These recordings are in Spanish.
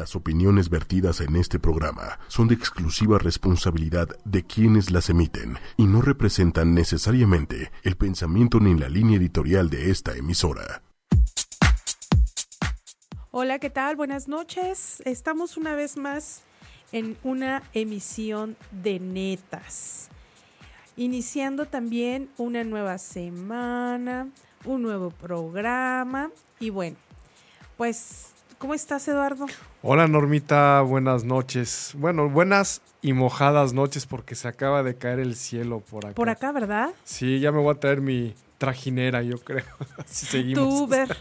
Las opiniones vertidas en este programa son de exclusiva responsabilidad de quienes las emiten y no representan necesariamente el pensamiento ni la línea editorial de esta emisora. Hola, ¿qué tal? Buenas noches. Estamos una vez más en una emisión de netas. Iniciando también una nueva semana, un nuevo programa y bueno, pues ¿Cómo estás, Eduardo? Hola, Normita, buenas noches. Bueno, buenas y mojadas noches porque se acaba de caer el cielo por acá. Por acá, ¿verdad? Sí, ya me voy a traer mi trajinera, yo creo. Así seguimos. Tu Uber.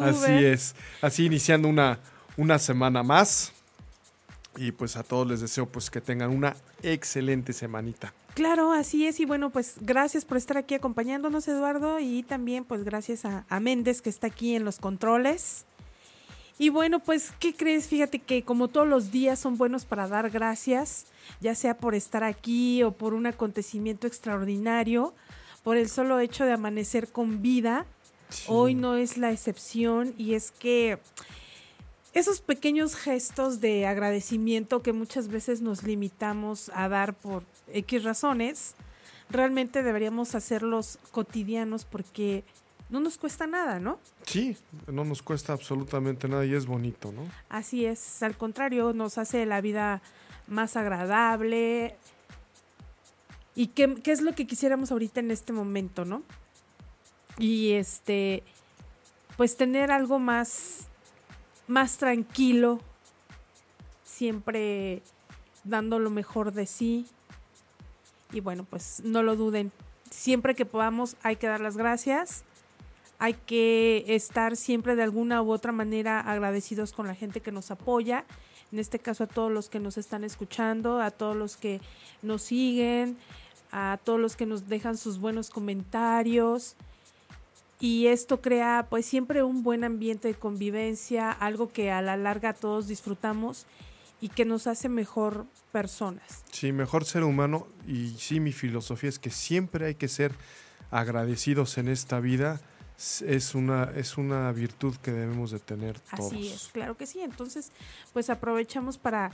Así es. Así iniciando una, una semana más. Y pues a todos les deseo pues que tengan una excelente semanita. Claro, así es. Y bueno, pues gracias por estar aquí acompañándonos, Eduardo. Y también pues gracias a, Méndez que está aquí en los controles. Y bueno, pues, ¿qué crees? Fíjate que como todos los días son buenos para dar gracias, ya sea por estar aquí o por un acontecimiento extraordinario, por el solo hecho de amanecer con vida. Hoy no es la excepción y es que esos pequeños gestos de agradecimiento que muchas veces nos limitamos a dar por X razones, realmente deberíamos hacerlos cotidianos porque no nos cuesta nada, ¿no? Sí, no nos cuesta absolutamente nada y es bonito, ¿no? Así es, al contrario, nos hace la vida más agradable. ¿Y qué, qué es lo que quisiéramos ahorita en este momento, no? Y este, pues tener algo más más tranquilo, siempre dando lo mejor de sí. Y bueno, pues no lo duden. Siempre que podamos hay que dar las gracias. Hay que estar siempre de alguna u otra manera agradecidos con la gente que nos apoya. En este caso a todos los que nos están escuchando, a todos los que nos siguen, a todos los que nos dejan sus buenos comentarios y esto crea pues siempre un buen ambiente de convivencia, algo que a la larga todos disfrutamos y que nos hace mejor personas. Sí, mejor ser humano y sí mi filosofía es que siempre hay que ser agradecidos en esta vida. Es una, es una virtud que debemos de tener todos. Así es, claro que sí. Entonces, pues aprovechamos para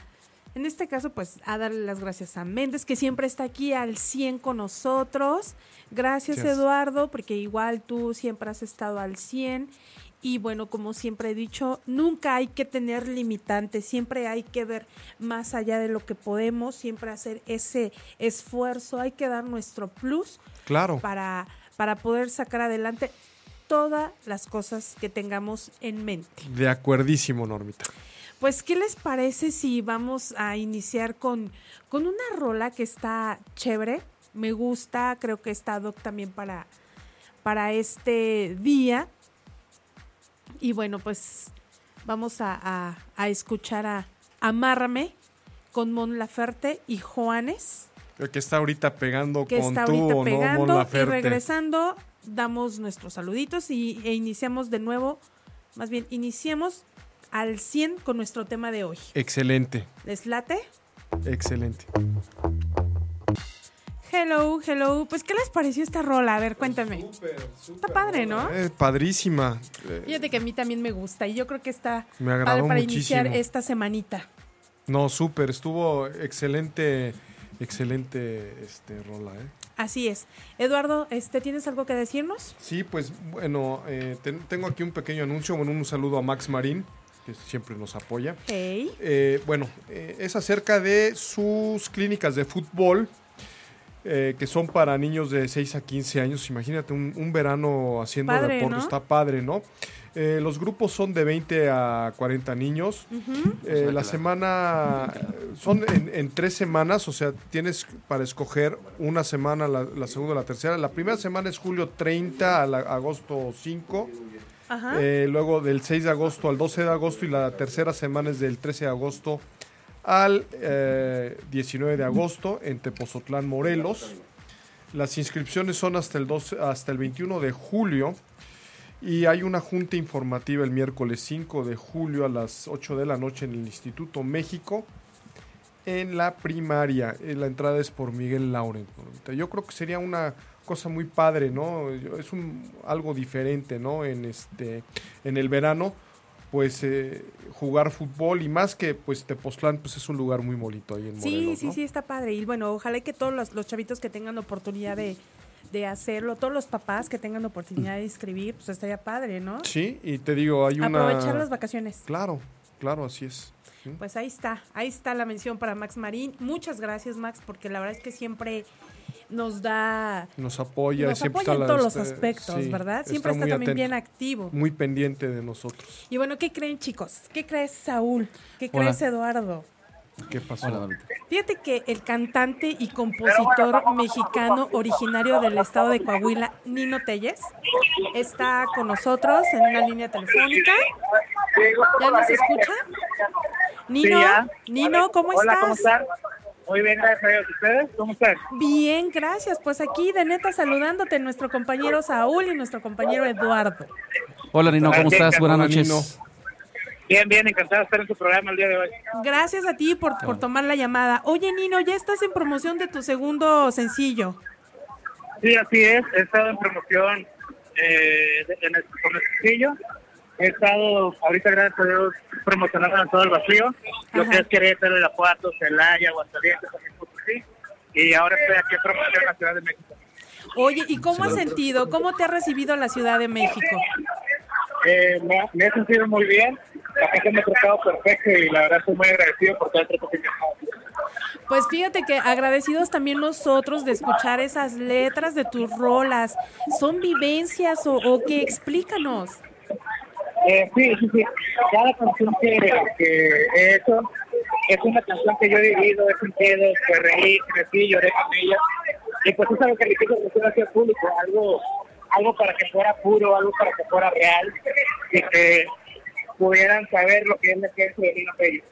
en este caso, pues a darle las gracias a Méndez, que siempre está aquí al 100 con nosotros. Gracias, Eduardo, porque igual tú siempre has estado al 100. Y bueno, como siempre he dicho, nunca hay que tener limitantes, siempre hay que ver más allá de lo que podemos, siempre hacer ese esfuerzo, hay que dar nuestro plus claro. para, para poder sacar adelante todas las cosas que tengamos en mente. De acuerdísimo, Normita. Pues, ¿qué les parece si vamos a iniciar con, con una rola que está chévere? Me gusta, creo que está doc también para, para este día. Y bueno, pues vamos a, escuchar a Amárrame con Mon Laferte y Juanes. Que está ahorita pegando que está ahorita pegando y regresando damos nuestros saluditos y, e iniciamos de nuevo, más bien iniciemos al 100 con nuestro tema de hoy. Excelente. ¿Les late? Excelente. Hello, hello. Pues, ¿qué les pareció esta rola? A ver, cuéntame. Súper, súper está padre, ¿no? Es padrísima. Fíjate que a mí también me gusta y yo creo que está padre para iniciar esta semanita. No, súper. Estuvo excelente, excelente este rola, ¿eh? Así es. Eduardo, este, ¿tienes algo que decirnos? Sí, pues bueno, eh, tengo aquí un pequeño anuncio, bueno, un saludo a Max Marín, que siempre nos apoya. Eh, bueno, eh, es acerca de sus clínicas de fútbol, eh, que son para niños de 6 a 15 años. Imagínate, un, verano haciendo deporte, está padre, ¿no? los grupos son de 20 a 40 niños. la semana son en, tres semanas, o sea, tienes para escoger una semana, la, la segunda, la tercera. La primera semana es julio 30 a agosto 5. Eh, luego del 6 de agosto al 12 de agosto y la tercera semana es del 13 de agosto al 19 eh, de agosto en Tepozotlán, Morelos. Las inscripciones son hasta el, 12, hasta el 21 de julio y hay una junta informativa el miércoles 5 de julio a las 8 de la noche en el Instituto México en la primaria. Eh, la entrada es por Miguel Lauren. Yo creo que sería una cosa muy padre, ¿no? Es un, algo diferente, ¿no? En, este, en el verano, pues eh, jugar fútbol y más que pues Tepoztlán pues es un lugar muy bonito ahí en Morelos. Sí, sí, sí, está padre. Y bueno, ojalá que todos los, chavitos que tengan oportunidad de, hacerlo, todos los papás que tengan oportunidad de inscribir, pues estaría padre, ¿no? Sí, y te digo, hay una... Aprovechar las vacaciones. Claro, claro, así es. Pues ahí está, ahí está la mención para Max Marín. Muchas gracias, Max, porque la verdad es que siempre nos da... Nos apoya, nos siempre apoya en todos los este, aspectos, ¿verdad? Siempre está, también bien activo. Muy pendiente de nosotros. Y bueno, ¿qué creen chicos? ¿Qué crees Saúl? ¿Qué crees Eduardo? ¿Qué pasó? Fíjate que el cantante y compositor mexicano originario del estado de Coahuila, Nino Telles, está con nosotros en una línea telefónica. ¿Ya nos escucha? Nino, Nino, ¿cómo Hola, ¿cómo estás? Muy bien, gracias a ¿Ustedes cómo están? Bien, gracias. Pues aquí de neta saludándote nuestro compañero Saúl y nuestro compañero Eduardo. Hola Nino, ¿cómo estás? Buenas noches. Bien, bien, encantado de estar en tu programa el día de hoy. Gracias a ti por, por tomar la llamada. Oye Nino, ya estás en promoción de tu segundo sencillo. Sí, así es. He estado en promoción eh, en el, con el sencillo he estado ahorita gracias a Dios promocionando en todo el vacío, lo que es Querétaro, Irapuato, Celaya, Aguascalientes, también y ahora estoy aquí promocionando la Ciudad de México. Oye, ¿y cómo has sentido? ¿Cómo te ha recibido la Ciudad de México? Eh, me, he sentido muy bien, la gente me ha tratado perfecto y la verdad estoy muy agradecido por todo el trato que pues fíjate que agradecidos también nosotros de escuchar esas letras de tus rolas. ¿Son vivencias o, o qué? Explícanos. Eh, sí, sí, sí. Cada canción que, que he hecho es una canción que yo he vivido, he sentido, que reí, crecí, lloré con ella. Y pues es algo que le quiso decir hacia el público, algo, algo para que fuera puro, algo para que fuera real y que pudieran saber lo que es la que de ellos.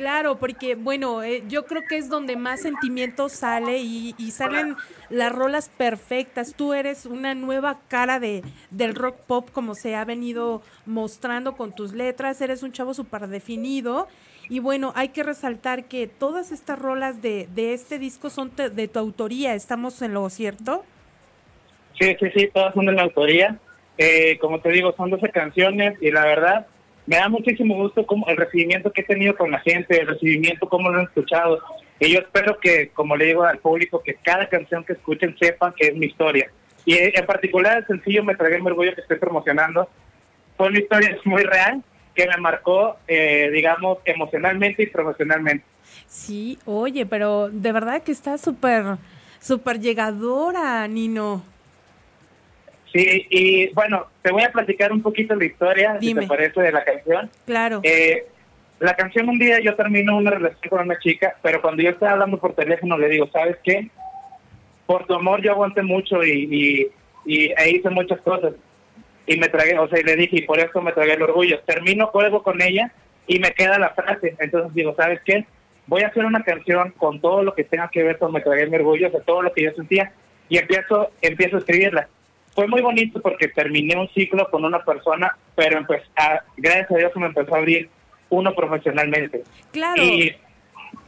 Claro, porque bueno, eh, yo creo que es donde más sentimiento sale y, salen las rolas perfectas. Tú eres una nueva cara de, del rock pop como se ha venido mostrando con tus letras, eres un chavo súper definido. Y bueno, hay que resaltar que todas estas rolas de, de este disco son de tu autoría, ¿estamos en lo cierto? Sí, sí, sí, todas son de la autoría. Eh, como te digo, son 12 canciones y la verdad me da muchísimo gusto como el recibimiento que he tenido con la gente, el recibimiento, cómo lo han escuchado. Y yo espero que, como le digo al público, que cada canción que escuchen sepan que es mi historia. Y en particular el sencillo Me Tragué mi orgullo que estoy promocionando. Fue una historia muy real que me marcó, eh, digamos, emocionalmente y profesionalmente. Sí, oye, pero de verdad que está súper, súper llegadora, Nino. Sí, y bueno, te voy a platicar un poquito la historia, si te parece, de la canción. Claro. Eh, la canción un día yo termino una relación con una chica, pero cuando yo estaba hablando por teléfono le digo, ¿sabes qué? Por tu amor yo aguanté mucho y, y, e hice muchas cosas. Y me tragué, o sea, y le dije, y por eso me tragué el orgullo. Termino juego con ella y me queda la frase. Entonces digo, ¿sabes qué? Voy a hacer una canción con todo lo que tenga que ver con me tragué mi orgullo, de todo lo que yo sentía, y empiezo, empiezo a escribirla fue muy bonito porque terminé un ciclo con una persona, pero pues gracias a Dios me empezó a abrir uno profesionalmente. Claro. Y,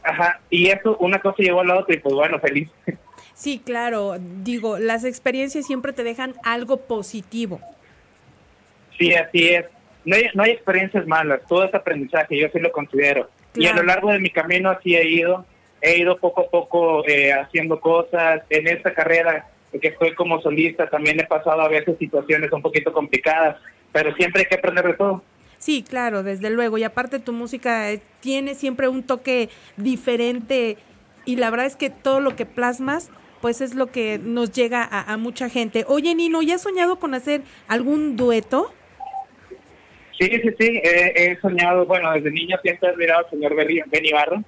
ajá, y eso, una cosa llevó a la otra y pues bueno, feliz. Sí, claro. Digo, las experiencias siempre te dejan algo positivo. Sí, así es. No hay, no hay experiencias malas, todo es aprendizaje, yo sí lo considero. Y a lo largo de mi camino así he ido, he ido poco a poco eh, haciendo cosas. En esta carrera que estoy como solista, también he pasado a veces situaciones un poquito complicadas, pero siempre hay que aprender de todo. Sí, claro, desde luego. Y aparte tu música eh, tiene siempre un toque diferente y la verdad es que todo lo que plasmas pues es lo que nos llega a, mucha gente. Oye, Nino, ¿ya has soñado con hacer algún dueto? Sí, sí, sí, he soñado, bueno, desde niño siempre he admirado al señor Benny Barro.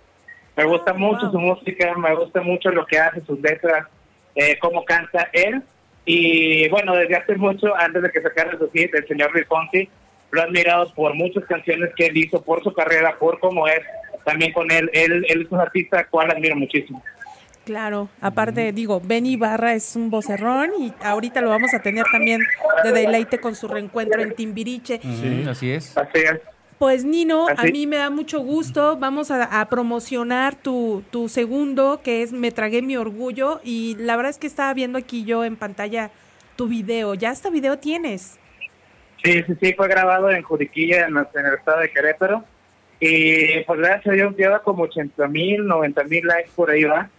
Me gusta ah, mucho su música, me gusta mucho lo que hace, sus letras, eh, cómo canta él. Y bueno, desde hace mucho, antes de que sacara su hit, el señor Luis Fonsi, lo he admirado por muchas canciones que él hizo, por su carrera, por cómo es también con él. Él, él es un artista al cual admiro muchísimo. Claro, aparte digo, Benny Barra es un vocerrón y ahorita lo vamos a tener también de deleite con su reencuentro en Timbiriche. Sí, así es. Así es. Pues Nino, a mí me da mucho gusto. Vamos a, promocionar tu, tu, segundo, que es Me tragué mi orgullo. Y la verdad es que estaba viendo aquí yo en pantalla tu video. ¿Ya hasta video tienes? Sí, sí, sí, fue grabado en Juriquilla, en, el estado de Querétaro. Y pues gracias a Dios lleva como 80 mil, 90 mil likes por ahí, va.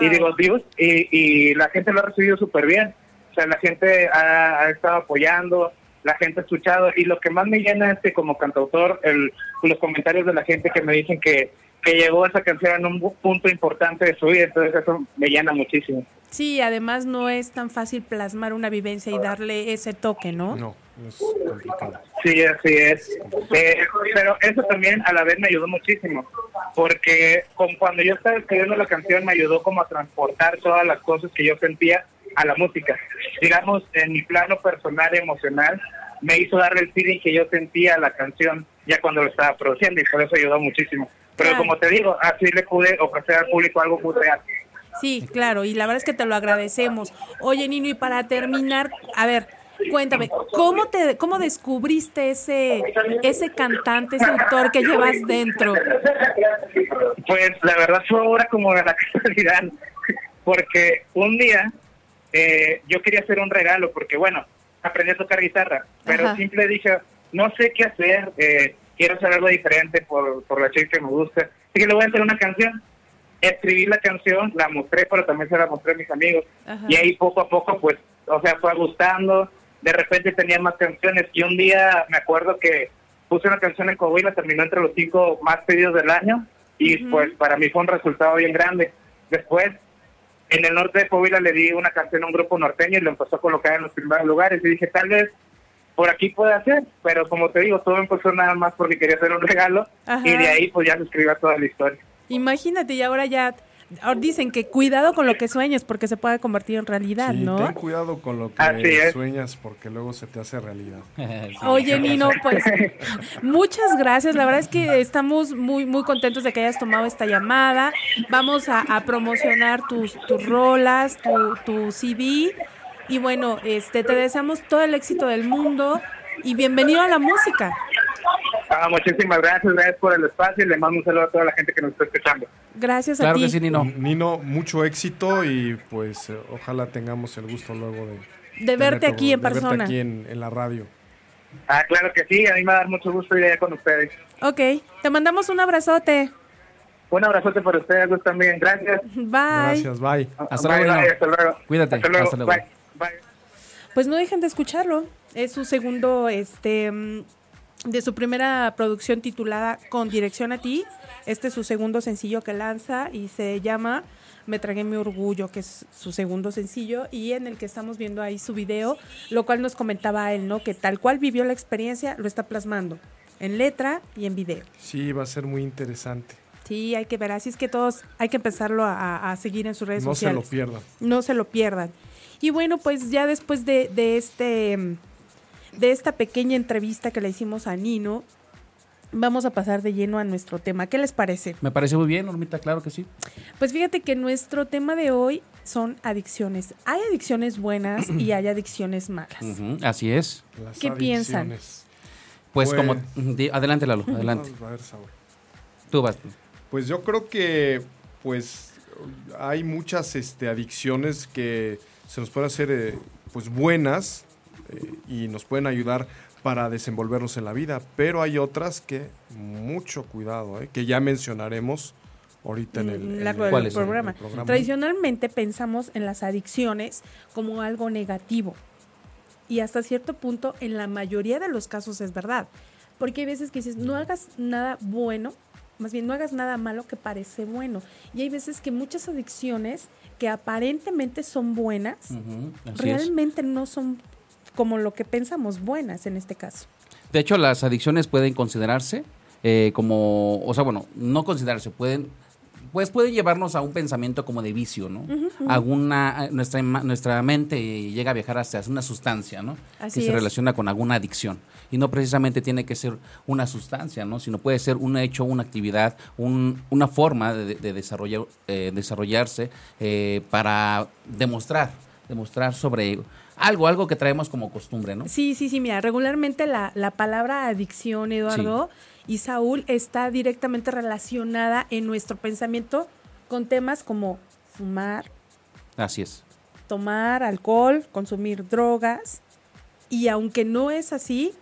Y digo, views, y, y la gente lo ha recibido súper bien. O sea, la gente ha, estado apoyando, la gente ha escuchado. Y lo que más me llena es que como cantautor, el, los comentarios de la gente que me dicen que, que llegó esa canción en un punto importante de su vida. Entonces eso me llena muchísimo. Sí, además no es tan fácil plasmar una vivencia y darle ese toque, ¿no? No, es complicado. Sí, así es. Eh, pero eso también a la vez me ayudó muchísimo, porque cuando yo estaba escribiendo la canción me ayudó como a transportar todas las cosas que yo sentía a la música. Digamos, en mi plano personal, emocional, me hizo darle el feeling que yo sentía la canción ya cuando lo estaba produciendo y por eso ayudó muchísimo. Pero como te digo, así le pude ofrecer al público algo muy real. Sí, claro, y la verdad es que te lo agradecemos. Oye, Nino, y para terminar, a ver, cuéntame, ¿cómo te cómo descubriste ese ese cantante, ese autor que llevas dentro? Pues la verdad fue ahora como de la casualidad, porque un día eh, yo quería hacer un regalo, porque bueno, aprendí a tocar guitarra, pero simple dije, no sé qué hacer, eh, quiero hacer algo diferente por, por la chica que me gusta, así que le voy a hacer una canción escribí la canción, la mostré, pero también se la mostré a mis amigos. Y ahí poco a poco, pues, o sea, fue gustando. De repente tenía más canciones. Y un día me acuerdo que puse una canción en Coahuila, terminó entre los cinco más pedidos del año. Y pues para mí fue un resultado bien grande. Después, en el norte de Coahuila le di una canción a un grupo norteño y lo empezó a colocar en los primeros lugares. Y dije, tal vez por aquí puede hacer, pero como te digo, todo empezó nada más porque quería hacer un regalo y de ahí pues ya se escribió toda la historia. Imagínate, y ahora ya dicen que cuidado con lo que sueñes porque se puede convertir en realidad, sí, ¿no? Ten cuidado con lo que sueñas porque luego se te hace realidad. Oye, Nino, pues muchas gracias. La verdad es que estamos muy muy contentos de que hayas tomado esta llamada. Vamos a, promocionar tus, tus rolas, tu, tu CD. Y bueno, este te deseamos todo el éxito del mundo y bienvenido a la música. Ah, muchísimas gracias, gracias por el espacio y le mando un saludo a toda la gente que nos está escuchando. Gracias a ti. Nino. Nino, mucho éxito y pues eh, ojalá tengamos el gusto luego de... De verte aquí en persona. Verte aquí en, la radio. Ah, claro que sí, a mí me va a dar mucho gusto ir allá con ustedes. Ok, te mandamos un abrazote. Un abrazote para ustedes también, gracias. Bye. Gracias, bye. Hasta, luego, hasta luego. Cuídate. Hasta luego. Bye. Bye. Pues no dejen de escucharlo. Es su segundo, este, mm, de su primera producción titulada Con Dirección a Ti. Este es su segundo sencillo que lanza y se llama Me tragué mi orgullo, que es su segundo sencillo y en el que estamos viendo ahí su video, lo cual nos comentaba él, ¿no? Que tal cual vivió la experiencia, lo está plasmando en letra y en video. Sí, va a ser muy interesante. Sí, hay que ver. Así es que todos hay que empezarlo a, seguir en sus redes sociales. No se lo pierdan. No se lo pierdan. Y bueno, pues ya después de, de este de esta pequeña entrevista que le hicimos a Nino, vamos a pasar de lleno a nuestro tema. ¿Qué les parece? Me parece muy bien, Normita, claro que sí. Pues fíjate que nuestro tema de hoy son adicciones. Hay adicciones buenas y hay adicciones malas. así es. ¿Qué piensan? Pues, como... Pues, adelante, Lalo, adelante. A ver, Saúl. Tú vas. Pues yo creo que pues hay muchas este, adicciones que se nos pueden hacer eh, pues buenas y nos pueden ayudar para desenvolvernos en la vida, pero hay otras que mucho cuidado, eh, que ya mencionaremos ahorita en el, programa. Tradicionalmente pensamos en las adicciones como algo negativo. Y hasta cierto punto en la mayoría de los casos es verdad, porque hay veces que dices, no hagas nada bueno, más bien no hagas nada malo que parece bueno. Y hay veces que muchas adicciones que aparentemente son buenas, realmente no son como lo que pensamos buenas en este caso. De hecho, las adicciones pueden considerarse eh, como, o sea, bueno, no considerarse, pueden pues puede llevarnos a un pensamiento como de vicio, ¿no? Alguna, nuestra, nuestra mente llega a viajar hacia una sustancia, ¿no? que se relaciona con alguna adicción. Y no precisamente tiene que ser una sustancia, ¿no? Sino puede ser un hecho, una actividad, un, una forma de, desarrollar, eh, desarrollarse eh, para demostrar, demostrar sobre algo, algo que traemos como costumbre, ¿no? Sí, sí, sí, mira, regularmente la, la palabra adicción, Eduardo y Saúl, está directamente relacionada en nuestro pensamiento con temas como fumar. Así es. Tomar alcohol, consumir drogas. Y aunque no es así,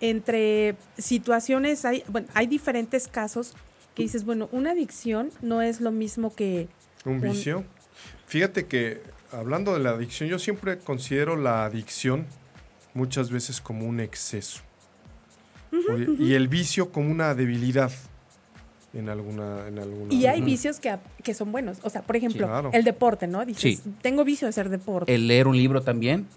entre situaciones, hay, bueno, hay diferentes casos que dices, bueno, una adicción no es lo mismo que... ¿Un vicio? Fíjate que hablando de la adicción, yo siempre considero la adicción muchas veces como un exceso. Y el vicio como una debilidad en alguna, en alguna y hay vicios que, que, son buenos. O sea por ejemplo el deporte no dices tengo vicio de hacer deporte el leer un libro también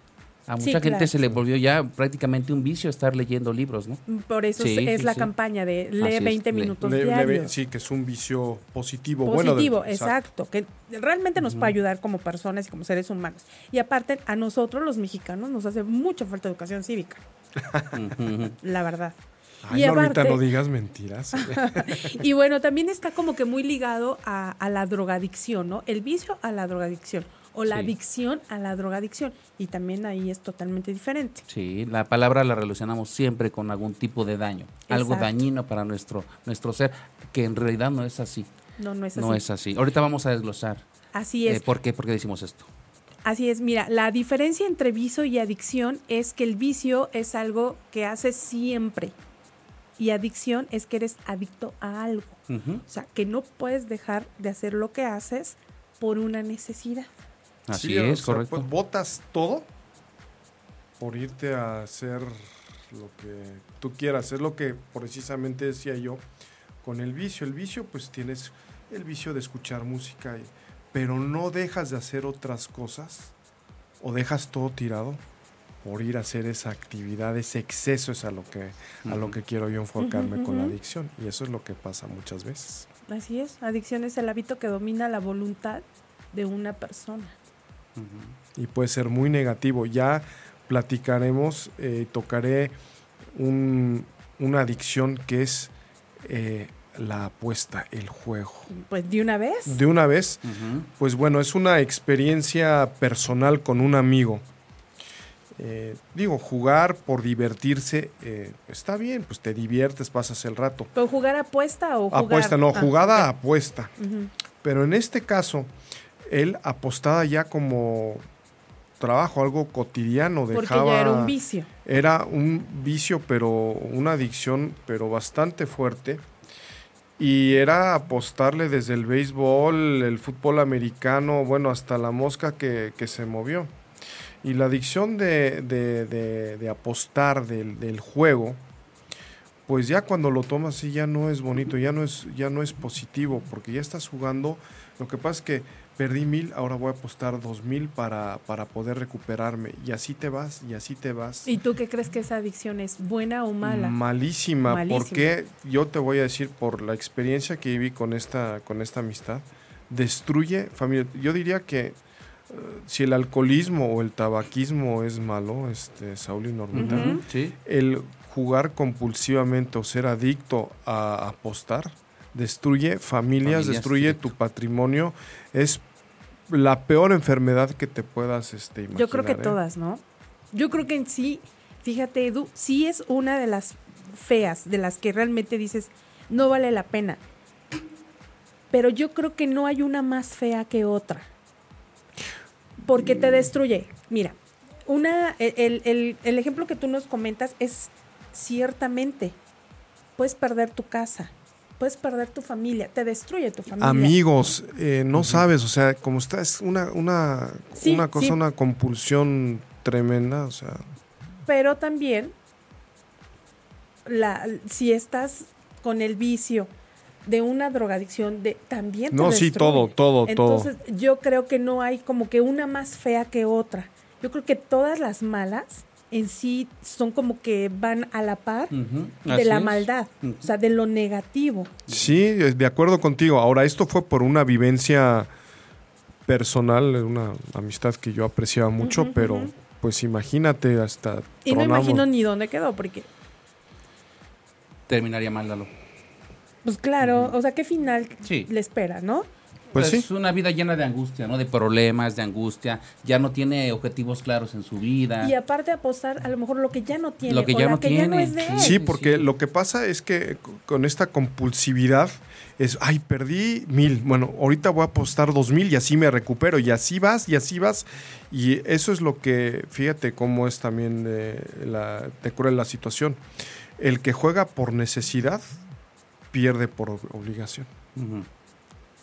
a mucha gente se le volvió ya prácticamente un vicio estar leyendo libros, ¿no? Por eso es, la campaña de lee 20 minutos diarios. sí, que es un vicio positivo. Positivo, exacto. Que realmente nos puede ayudar como personas y como seres humanos. Y aparte, a nosotros los mexicanos nos hace mucha falta educación cívica. la verdad. Ay, y ahorita no digas mentiras. y bueno, también está como que muy ligado a, a la drogadicción, ¿no? El vicio a la drogadicción o la adicción a la drogadicción. Y también ahí es totalmente diferente. Sí, la palabra la relacionamos siempre con algún tipo de daño, algo dañino para nuestro, nuestro ser, que en realidad no es así. No, no es así. No es así. Ahorita vamos a desglosar. Así es. Eh, ¿Por qué? ¿Por qué decimos esto? Así es, mira, la diferencia entre vicio y adicción es que el vicio es algo que haces siempre y adicción es que eres adicto a algo. O sea, que no puedes dejar de hacer lo que haces por una necesidad. Así es, correcto. Pues botas todo por irte a hacer lo que tú quieras. Es lo que precisamente decía yo con el vicio. El vicio, pues tienes el vicio de escuchar música, pero no dejas de hacer otras cosas o dejas todo tirado por ir a hacer esa actividad, ese exceso es a lo que, a lo que quiero yo enfocarme con la adicción. Y eso es lo que pasa muchas veces. Así es, adicción es el hábito que domina la voluntad de una persona y puede ser muy negativo. Ya platicaremos, eh, tocaré una adicción que es eh, la apuesta, el juego. Pues de una vez. De una vez. Pues bueno, es una experiencia personal con un amigo. Eh, digo, jugar por divertirse está bien, pues te diviertes, pasas el rato. ¿Pero jugar apuesta o jugar? Apuesta, no, ah, jugada apuesta. Pero en este caso, él apostaba ya como trabajo, algo cotidiano. Porque ya era un vicio. Era un vicio, pero una adicción, pero bastante fuerte. Y era apostarle desde el béisbol, el fútbol americano, bueno, hasta la mosca que, se movió. Y la adicción de, de, apostar del, del, juego, pues ya cuando lo tomas así ya no es bonito, ya no es, ya no es positivo, porque ya estás jugando. Lo que pasa es que perdí mil, ahora voy a apostar dos mil para, para poder recuperarme. Y así te vas, y así te vas. ¿Y tú qué crees que esa adicción es buena o mala? Malísima, porque yo te voy a decir por la experiencia que viví con esta, con esta amistad, destruye familia. Yo diría que eh, si el alcoholismo o el tabaquismo es malo, este, Saúl y Normita, el jugar compulsivamente o ser adicto a apostar, destruye familias, destruye tu patrimonio, es la peor enfermedad que te puedas este, imaginar. Yo creo que ¿eh? todas, ¿no? Yo creo que en sí, fíjate, Edu, sí es una de las feas, de las que realmente dices, no vale la pena. Pero yo creo que no hay una más fea que otra. Porque te destruye. Mira, una, el, el, el ejemplo que tú nos comentas es ciertamente, puedes perder tu casa, puedes perder tu familia, te destruye tu familia. Amigos, eh, no sabes, o sea, como está, es una, una, una cosa, una compulsión tremenda, o sea. Pero también, la, si estás con el vicio de una drogadicción, de, también te No, sí, todo, todo, todo. Entonces, yo creo que no hay como que una más fea que otra. Yo creo que todas las malas en sí son como que van a la par de la maldad, o sea, de lo negativo. Sí, de acuerdo contigo. Ahora, esto fue por una vivencia personal, una amistad que yo apreciaba mucho, pero pues imagínate hasta... Y no imagino ni dónde quedó, porque... Terminaría mal, Lalo. Pues claro, o sea, ¿qué final le espera, no? Pues, es una vida llena de angustia, ¿no? De problemas, de angustia, ya no tiene objetivos claros en su vida. Y aparte apostar a lo mejor lo que ya no tiene, lo que ya no tiene. es de Sí, porque lo que pasa es que con esta compulsividad es, ay, perdí mil, bueno, ahorita voy a apostar dos mil y así me recupero, y así vas, y así vas. Y eso es lo que, fíjate cómo es también eh, la, te cruel la situación. El que juega por necesidad pierde por obligación.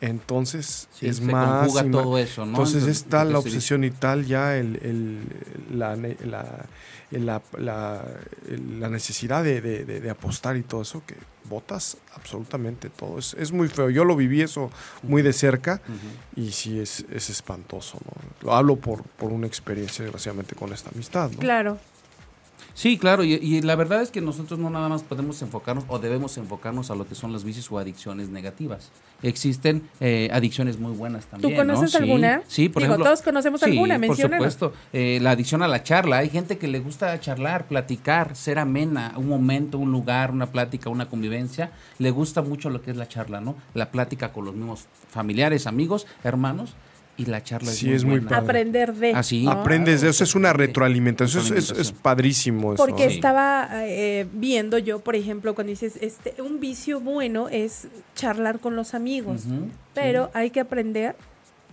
Entonces es más. todo eso, ¿no? Entonces, es tal la obsesión y tal ya el, la, la, la, necesidad de, apostar y todo eso que votas absolutamente todo. Es, es muy feo. Yo lo viví eso muy de cerca y sí es, es espantoso. ¿no? Lo hablo por, por una experiencia, desgraciadamente, con esta amistad. ¿no? Claro. Sí, claro, y, la verdad es que nosotros no nada más podemos enfocarnos o debemos enfocarnos a lo que son los vicios o adicciones negativas. Existen eh, adicciones muy buenas también. ¿Tú conoces alguna? Sí, por Digo, ejemplo. Todos conocemos alguna, Por supuesto. Eh, la adicción a la charla. Hay gente que le gusta charlar, platicar, ser amena, un momento, un lugar, una plática, una convivencia. Le gusta mucho lo que es la charla, ¿no? La plática con los mismos familiares, amigos, hermanos y la charla sí, es muy, aprender de. Así ah, aprendes de eso es una retroalimentación, Eso es, padrísimo eso. porque estaba eh, viendo yo por ejemplo cuando dices este un vicio bueno es charlar con los amigos pero hay que aprender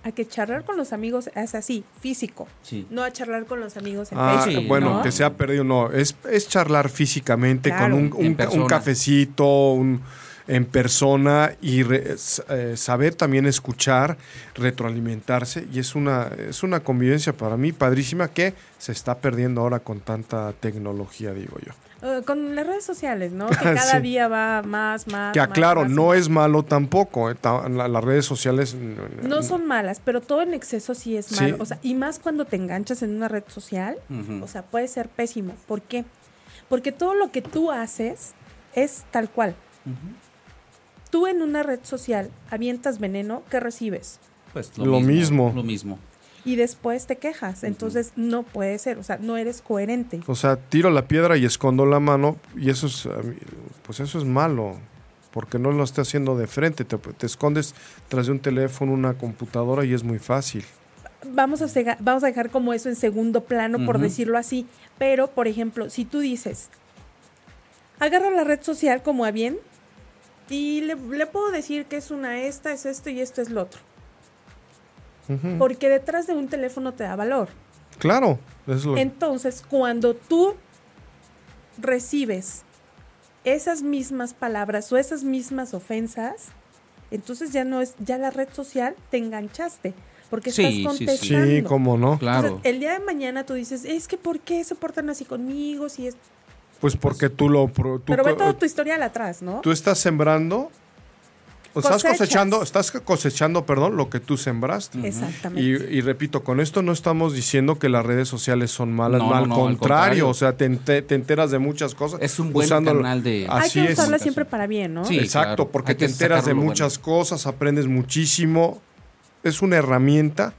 a que charlar con los amigos es así, físico, no a charlar con los amigos en ah, Facebook. Bueno, que se ha perdido, no, es, es charlar físicamente con un, un cafecito, un, en persona y eh, saber también escuchar, retroalimentarse y es una, es una convivencia para mí padrísima que se está perdiendo ahora con tanta tecnología, digo yo. Eh, con las redes sociales, ¿no? Que cada día va más, más. Que aclaro, no es malo tampoco. Eh, las redes sociales. No son malas, pero todo en exceso sí es malo. O sea, y más cuando te enganchas en una red social, o sea, puede ser pésimo. ¿Por qué? Porque todo lo que tú haces es tal cual tú en una red social avientas veneno, ¿qué recibes? Pues lo, mismo, Lo mismo. Y después te quejas. Entonces no puede ser, o sea, no eres coherente. O sea, tiro la piedra y escondo la mano y eso es, pues eso es malo. Porque no lo estás haciendo de frente, te, escondes tras de un teléfono, una computadora y es muy fácil. Vamos a, vamos a dejar como eso en segundo plano, por decirlo así. Pero, por ejemplo, si tú dices, agarra la red social como a bien, y le, puedo decir que es una esta, es esto y esto es lo otro. Porque detrás de un teléfono te da valor. Claro. Entonces, cuando tú recibes esas mismas palabras o esas mismas ofensas, entonces ya no es, ya la red social te enganchaste. Porque estás contestando. Sí, sí, cómo no. Claro. el día de mañana tú dices, es que ¿por qué se portan así conmigo? Si es pues porque tú lo... Tú, Pero ve todo tu historial atrás, ¿no? Tú estás sembrando... Estás cosechando, estás cosechando, perdón, lo que tú sembraste. Exactamente. Y, repito, con esto no estamos diciendo que las redes sociales son malas, al, contrario, o sea, te, enteras de muchas cosas. Es un buen canal de... Así Hay que usarla siempre para bien, ¿no? Sí, Exacto, porque te enteras de muchas cosas, aprendes muchísimo. Es una herramienta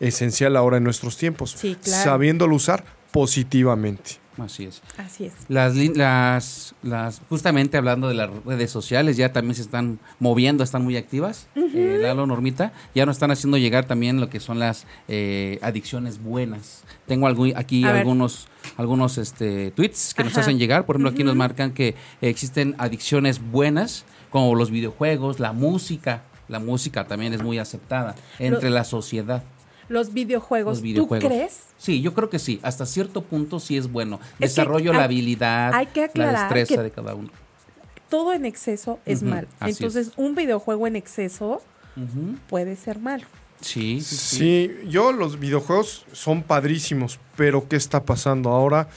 esencial ahora en nuestros tiempos. Sí, claro. Sabiéndolo usar positivamente. Así es. Así es. Las, las, las, justamente hablando de las redes sociales, ya también se están moviendo, están muy activas. Uh Lalo, Normita, ya nos están haciendo llegar también lo que son las eh, adicciones buenas. Tengo algo, aquí algunos, algunos este, tweets que nos hacen llegar. Por ejemplo, aquí nos marcan que existen adicciones buenas, como los videojuegos, la música. La música también es muy aceptada entre la sociedad los videojuegos. ¿Tú crees? Sí, yo creo que sí. Hasta cierto punto sí es bueno. Desarrollo la habilidad, hay que la destreza de cada uno. Todo en exceso es malo. Entonces, un videojuego en exceso puede ser malo. Sí, sí, sí, yo los videojuegos son padrísimos, pero ¿qué está pasando ahora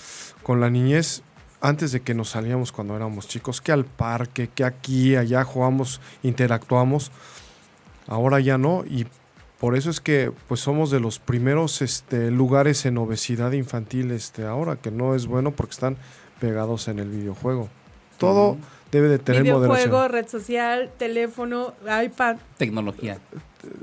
con la niñez? Antes de que nos salíamos cuando éramos chicos, que al parque, que aquí, allá jugamos, interactuamos, ahora ya no, y por eso es que pues somos de los primeros este, lugares en obesidad infantil este, ahora, que no es bueno porque están pegados en el videojuego. Todo debe de tener Videojuego, red social, teléfono, iPad. Tecnología.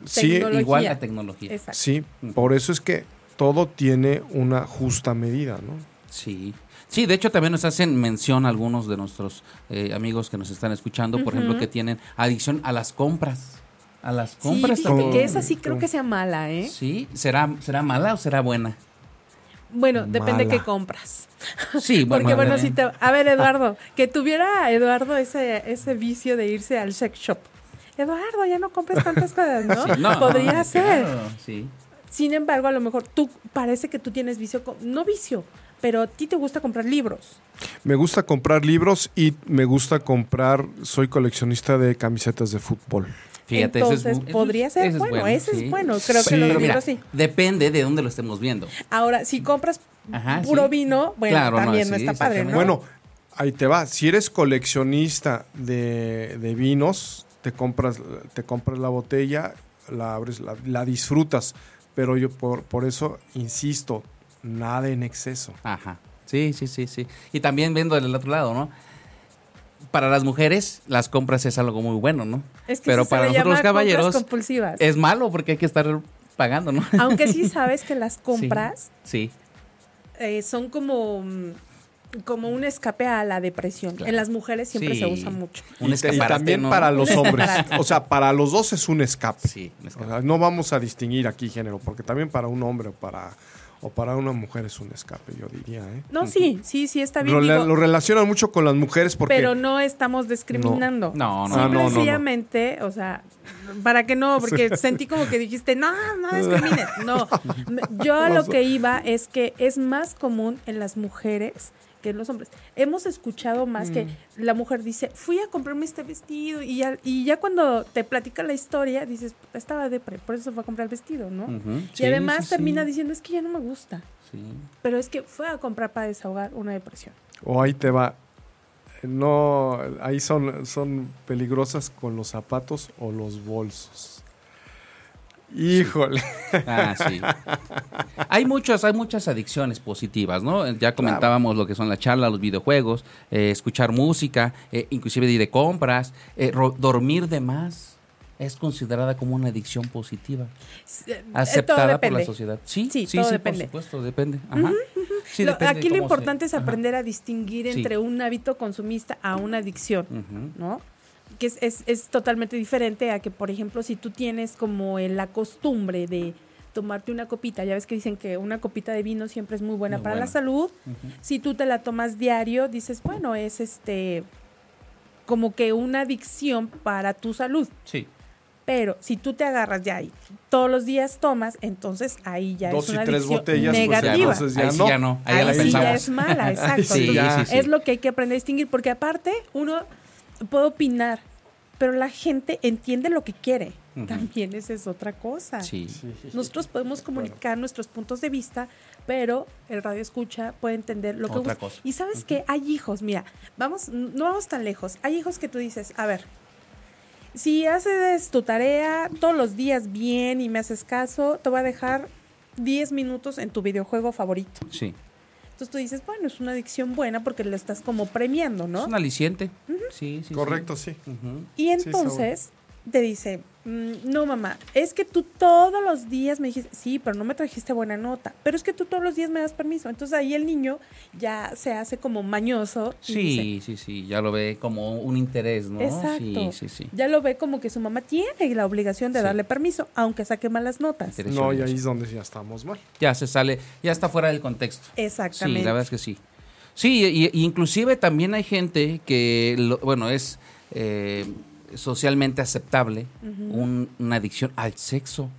Sí, igual a tecnología. Exacto. Sí, por eso es que todo tiene una justa medida, ¿no? Sí. Sí, de hecho también nos hacen mención algunos de nuestros eh, amigos que nos están escuchando, por ejemplo, que tienen adicción a las compras A las compras. Sí, fíjate que esa sí creo que sea mala, ¿eh? Sí, ¿será, será mala o será buena? Bueno, depende de qué compras. Sí, bueno. Porque bueno, si te... A ver, Eduardo, que tuviera Eduardo ese, ese vicio de irse al sex shop. Eduardo, ya no compres tantas cosas, ¿no? Podría ser. sí. Sin embargo, a lo mejor tú parece que tú tienes vicio, no vicio, pero a ti te gusta comprar libros. Me gusta comprar libros y me gusta comprar, soy coleccionista de camisetas de fútbol. Fíjate, Entonces, podría ser bueno, ese es bueno, creo que los libros sí. Depende de dónde lo estemos viendo. Ahora, si compras puro vino, bueno, también no, está padre, ¿no? Bueno, ahí te va. Si eres coleccionista de, de, vinos, te compras, te compras la botella, la abres, la, la disfrutas. Pero yo por, por eso insisto, nada en exceso. Ajá. Sí, sí, sí, sí. Y también viendo del otro lado, ¿no? Para las mujeres, las compras es algo muy bueno, ¿no? Es que Pero para nosotros los caballeros es malo porque hay que estar pagando, ¿no? Aunque sí sabes que las compras sí. Eh, son como como un escape a la depresión. En las mujeres siempre se usa mucho. Un y, también para los hombres. O sea, para los dos es un escape. Sí, no vamos a distinguir aquí género, porque también para un hombre o para o para una mujer es un escape, yo diría. ¿eh? No, sí, sí, sí está bien. Lo, lo relacionan mucho con las mujeres porque... Pero no estamos discriminando. No, no, no. Simplemente, o sea, para que no, porque sentí como que dijiste, no, no discrimines. No, yo lo que iba es que es más común en las mujeres los hombres. Hemos escuchado más que mm. la mujer dice, fui a comprarme este vestido y ya, y ya cuando te platica la historia dices, estaba depre, por eso fue a comprar el vestido, ¿no? y además termina diciendo, es que ya no me gusta. Pero es que fue a comprar para desahogar una depresión. O ahí te va. No, ahí son, son peligrosas con los zapatos o los bolsos. Híjole. Ah, sí. Hay muchas, hay muchas adicciones positivas, ¿no? Ya comentábamos lo que son la charla, los videojuegos, eh, escuchar música, eh, inclusive ir de compras, eh, dormir de más. Es considerada como una adicción positiva. Aceptada por la sociedad. Sí, sí, sí, por supuesto, depende. aquí lo importante es aprender a distinguir entre un hábito consumista a una adicción, ¿no? Que es, es, totalmente diferente a que, por ejemplo, si tú tienes como la costumbre de tomarte una copita, ya ves que dicen que una copita de vino siempre es muy buena para la salud, si tú te la tomas diario, dices, bueno, es este como que una adicción para tu salud. Sí. Pero si tú te agarras ya y todos los días tomas, entonces ahí ya es una adicción pues, negativa. Pues ya, ahí sí ya no. Ahí, sí ya es mala, exacto. es lo que hay que aprender a distinguir, porque aparte uno puedo opinar, pero la gente entiende lo que quiere. También esa es otra cosa. Nosotros podemos comunicar nuestros puntos de vista, pero el radio escucha puede entender lo que otra Y sabes que hay hijos, mira, vamos, no vamos tan lejos. Hay hijos que tú dices, a ver, si haces tu tarea todos los días bien y me haces caso, te voy a dejar 10 minutos en tu videojuego favorito. Sí. Entonces tú dices, bueno, es una adicción buena porque lo estás como premiando, ¿no? Es un aliciente. Sí, sí. Correcto, sí. Y entonces te dice, no mamá, es que tú todos los días me dijiste, sí, pero no me trajiste buena nota, pero es que tú todos los días me das permiso. Entonces ahí el niño ya se hace como mañoso. Sí, sí, sí, ya lo ve como un interés, ¿no? Exacto. Sí, sí, sí. Ya lo ve como que su mamá tiene la obligación de darle permiso, aunque saque malas notas. No, y ahí es donde ya estamos mal. Ya se sale, ya está fuera del contexto. Exactamente. Sí, la verdad es que sí. Sí, y, inclusive también hay gente que, bueno, es... Eh, socialmente aceptable una adicción al sexo.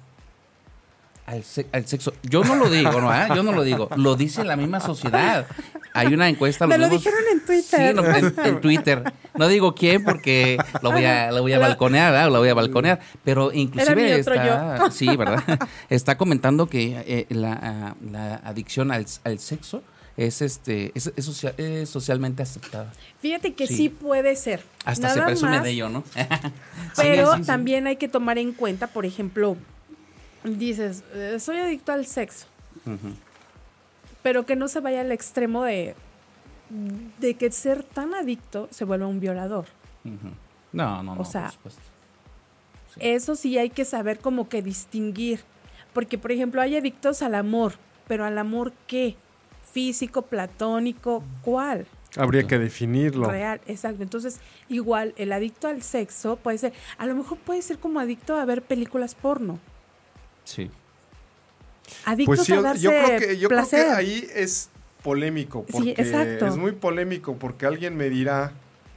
Al, sexo. Yo no lo digo, ¿no? ¿Ah? Yo no lo digo. Lo dice la misma sociedad. Hay una encuesta. Me lo dijeron en Twitter. Sí, en, Twitter. No digo quién porque lo voy a, lo voy a balconear, Lo voy a balconear. Pero inclusive está, sí, ¿verdad? Está comentando que eh, la, la, adicción al, al sexo es este es, es, socialmente aceptada. Fíjate que sí, puede ser. Hasta se presume de ello, ¿no? pero también hay que tomar en cuenta, por ejemplo, dices, eh, soy adicto al sexo. Pero que no se vaya al extremo de, de que ser tan adicto se vuelva un violador. No, no, no. O sea, eso sí hay que saber como que distinguir. Porque, por ejemplo, hay adictos al amor, pero al amor qué? Físico, platónico, ¿cuál? Habría que definirlo. Real, exacto. Entonces, igual, el adicto al sexo puede ser, a lo mejor puede ser como adicto a ver películas porno. Sí. Adicto Pues sí, a darse yo creo que, yo creo que placer. ahí es polémico, Sí, porque exacto. es muy polémico, porque alguien me dirá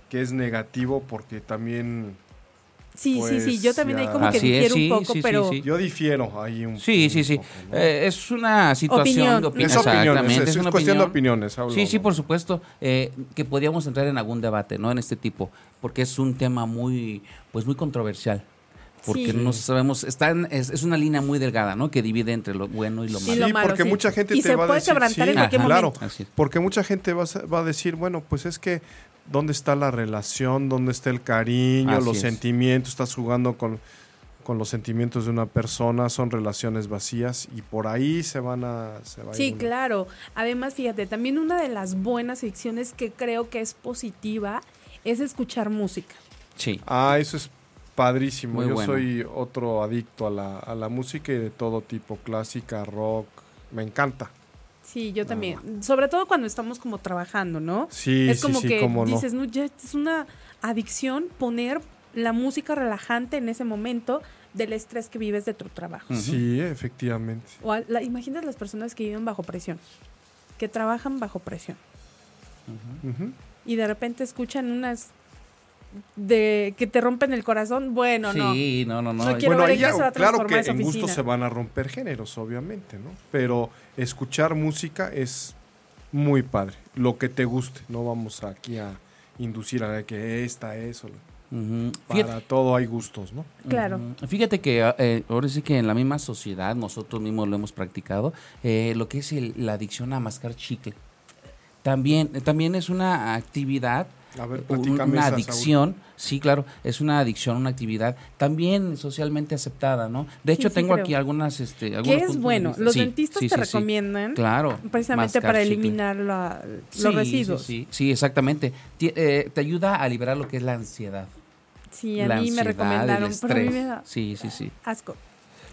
que es negativo, porque también Sí, sí, sí. pues, Yo también ahí ya. como que Así es, difiero sí, un poco, sí, sí, pero sí. yo difiero ahí un Sí, sí, sí. poco, ¿no? Eh, es una situación Opinión. de opinión. es opinión, es, Exactamente, es es una cuestión de opiniones. hablo, Sí, sí, por supuesto, eh, que podríamos entrar en algún debate, ¿no? En este tipo, porque es un tema muy, pues muy controversial, porque Sí. no sabemos, está en- es, es una línea muy delgada, ¿no? Que divide entre lo bueno y lo malo. lo Sí, porque sí. mucha gente Y te se va a puede decir, en cualquier claro, momento. Porque mucha gente va, a sa- va a decir, bueno, pues es que dónde está la relación, dónde está el cariño, Así los es. sentimientos, estás jugando con, con los sentimientos de una persona, son relaciones vacías y por ahí se van a... Se va Sí, claro. Además, fíjate, también una de las buenas adicciones que creo que es positiva es escuchar música. Sí. Ah, eso es padrísimo. Muy Yo bueno. soy otro adicto a la, a la música y de todo tipo, clásica, rock, me encanta. Sí, yo también. Sobre todo cuando estamos como trabajando, ¿no? Sí, es sí, como sí, que cómo dices, no, ya es una adicción poner la música relajante en ese momento del estrés que vives de tu trabajo. Sí, efectivamente. O a- la, imaginas las personas que viven bajo presión, que trabajan bajo presión y de repente escuchan unas de que te rompen el corazón. Bueno, no. sí, no, no, no. No quiero Bueno, ver ahí en qué ya- se va a claro que esa en gusto se van a romper géneros, obviamente, ¿no? Pero escuchar música es muy padre. Lo que te guste. No vamos aquí a inducir a que esta es. o-. Para Fíjate- todo hay gustos, ¿no? Claro. Fíjate que eh, ahora sí que en la misma sociedad nosotros mismos lo hemos practicado, eh, lo que es el- la adicción a mascar chicle. También, también es una actividad, A ver, una esa, adicción, sí, claro, es una adicción, una actividad también socialmente aceptada, ¿no? De hecho, sí tengo creo. aquí algunas, este, Que algunos es puntos de bueno. Los Sí, dentistas sí, te sí, sí. recomiendan Claro. precisamente mascar para chicle. eliminar la- Sí, los sí, residuos. Sí, sí, exactamente. Eh, te ayuda a liberar lo que es la ansiedad. Sí, a la mí me ansiedad, el recomendaron, pero a mí me estrés. da Sí, sí, sí. asco.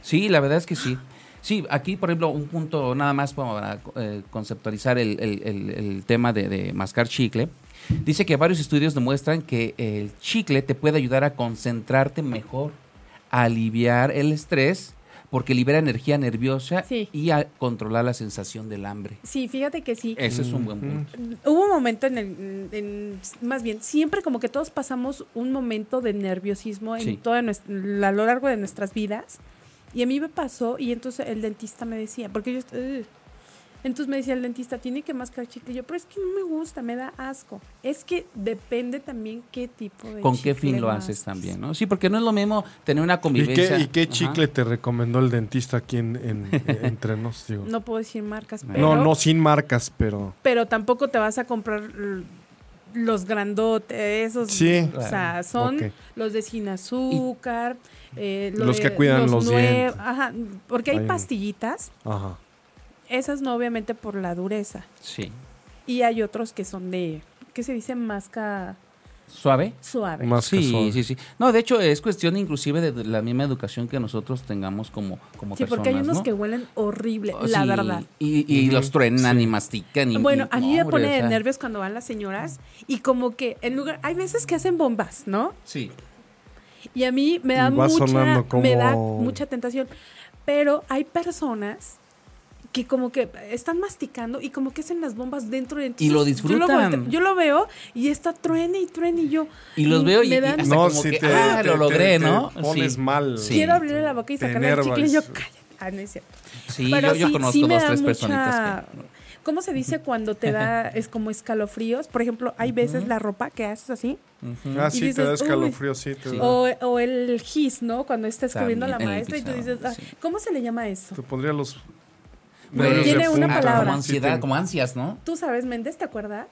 Sí, la verdad es que sí. Sí, aquí, por ejemplo, un punto nada más para eh, conceptualizar el, el- el- el tema de, de mascar chicle. Dice que varios estudios demuestran que el chicle te puede ayudar a concentrarte mejor, a aliviar el estrés, porque libera energía nerviosa Sí. y a controlar la sensación del hambre. Sí, fíjate que sí. Ese es un buen punto. Hubo un momento en el, en- más bien, siempre como que todos pasamos un momento de nerviosismo en Sí. toda nuestra- a lo largo de nuestras vidas. Y a mí me pasó, y entonces el dentista me decía, porque yo. Entonces me decía el dentista, tiene que mascar chicle. Y yo, pero es que no me gusta, me da asco. Es que depende también qué tipo de ¿Con qué fin lo masques. haces también? ¿no? Sí, porque no es lo mismo tener una ¿Y convivencia. qué, y qué Ajá. chicle te recomendó el dentista aquí en, en- entre nos? Digo? No puedo decir marcas, No, pero, no, no sin marcas, pero... pero tampoco te vas a comprar los grandotes, esos, Sí. o sea, son los de sin azúcar, eh, lo Los de- que cuidan los nue- dientes. Ajá, porque hay Hay- pastillitas, Ajá. Esas no obviamente por la dureza, Sí. y hay otros que son de, ¿qué se dice? Masca ¿Suave? suave. Más Sí, suave. sí, sí. No, de hecho es cuestión inclusive de la misma educación que nosotros tengamos como, como sí, personas, porque hay unos ¿no? que huelen horrible, Oh, la sí, verdad. Y, y los truenan sí. y mastican. Y, Bueno, y- a mí me pone o de sea, nervios cuando van las señoras y como que en lugar, hay veces que hacen bombas, ¿no? Sí. Y a mí me da mucha, sonando como- me da mucha tentación. Pero hay personas que como que están masticando y como que hacen las bombas dentro de Y lo entonces Yo lo, disfrutan. volteo- yo lo veo y está truene y truene y yo. Y los veo y, me y dan- hasta No, como si que, te, ah, te- lo te- logré, te ¿no? pones Sí. mal. Sí. Quiero abrirle la boca y Te sacarle el chicle y yo, cállate. Ah, no es cierto. Sí, Pero yo, yo sí- conozco dos, da tres mucha- personitas que... ¿Cómo se dice cuando te da, es como escalofríos? Por ejemplo, hay veces la ropa que haces así. Ujú. Ah, Y sí, te dices, da "Uy". escalofrío, sí. Te, da. O, o el gis, ¿no? Cuando está escribiendo a la maestra y tú dices, ah, sí. ¿cómo se le llama eso? te pondría los... De tiene una palabra. Como ansiedad, como ansias, ¿no? Tú sabes, Méndez, ¿te acuerdas?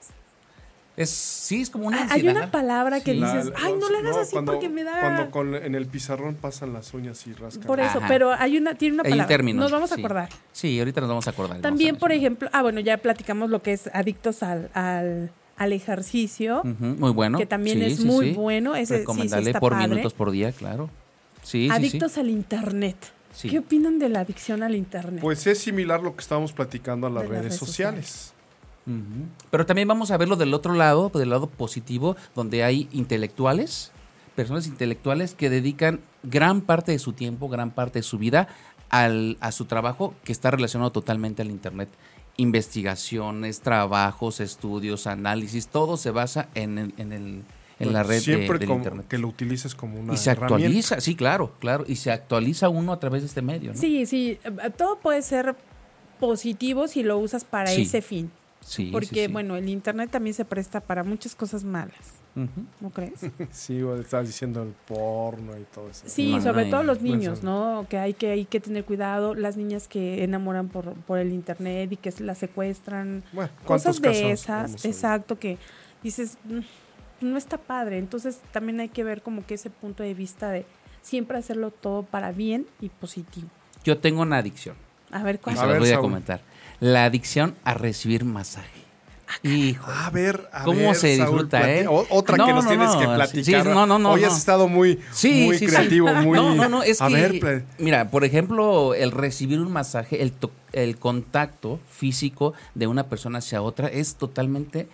Es, sí, es como una Ah, ansiedad. Hay una palabra que Sí. Dices, la- ay, no le hagas así cuando- porque me da... Cuando con- en el pizarrón pasan las uñas y rascan. Por eso, Ajá. pero hay una, tiene una Hay un palabra. término. Nos vamos a sí. acordar. Sí, ahorita nos vamos a acordar. También, por ejemplo, ah, bueno, ya platicamos lo que es adictos al, al, al ejercicio, muy bueno. que también Sí, es sí, muy sí. bueno. Ese Recomendarle está por padre. minutos por día, claro. Sí, Adictos sí, al internet. Sí. ¿Qué opinan de la adicción al internet? Pues es similar lo que estábamos platicando a las De las redes, sociales. Pero también vamos a verlo del otro lado, del lado positivo, donde hay intelectuales, personas intelectuales que dedican gran parte de su tiempo, gran parte de su vida al, a su trabajo que está relacionado totalmente al Internet. Investigaciones, trabajos, estudios, análisis, todo se basa en, en, el, en la red Siempre de, del Internet. que lo utilices como una Y se actualiza, sí, claro, claro, y se actualiza uno a través de este medio. ¿no? Sí, sí, eh, todo puede ser positivo si lo usas para Sí. ese fin. Sí, Porque, sí, sí. bueno, el Internet también se presta para muchas cosas malas. ¿no crees? Sí, o estás diciendo el porno y todo eso. Sí, No, sobre no, todo los niños. ¿no? Que hay que, hay que tener cuidado, las niñas que enamoran por, por el internet y que se las secuestran, Bueno, ¿cuántos cosas de casos esas, exacto, que dices, "Mm, no está padre, entonces también hay que ver como que ese punto de vista de siempre hacerlo todo para bien y positivo. Yo tengo una adicción. A ver, Y ¿cuál? se A los ver, voy a Saúl. comentar. La adicción a recibir masaje. Hijo. A ver, a ¿Cómo ver, se Saúl, disfruta, eh? Otra No, que nos no, tienes no, que platicar. sí, no, no, no, Hoy has no. estado muy, Sí, muy sí, sí. creativo, muy... No, no, no, es a que, ver, mira, por ejemplo, el recibir un masaje, el, to- el contacto físico de una persona hacia otra es totalmente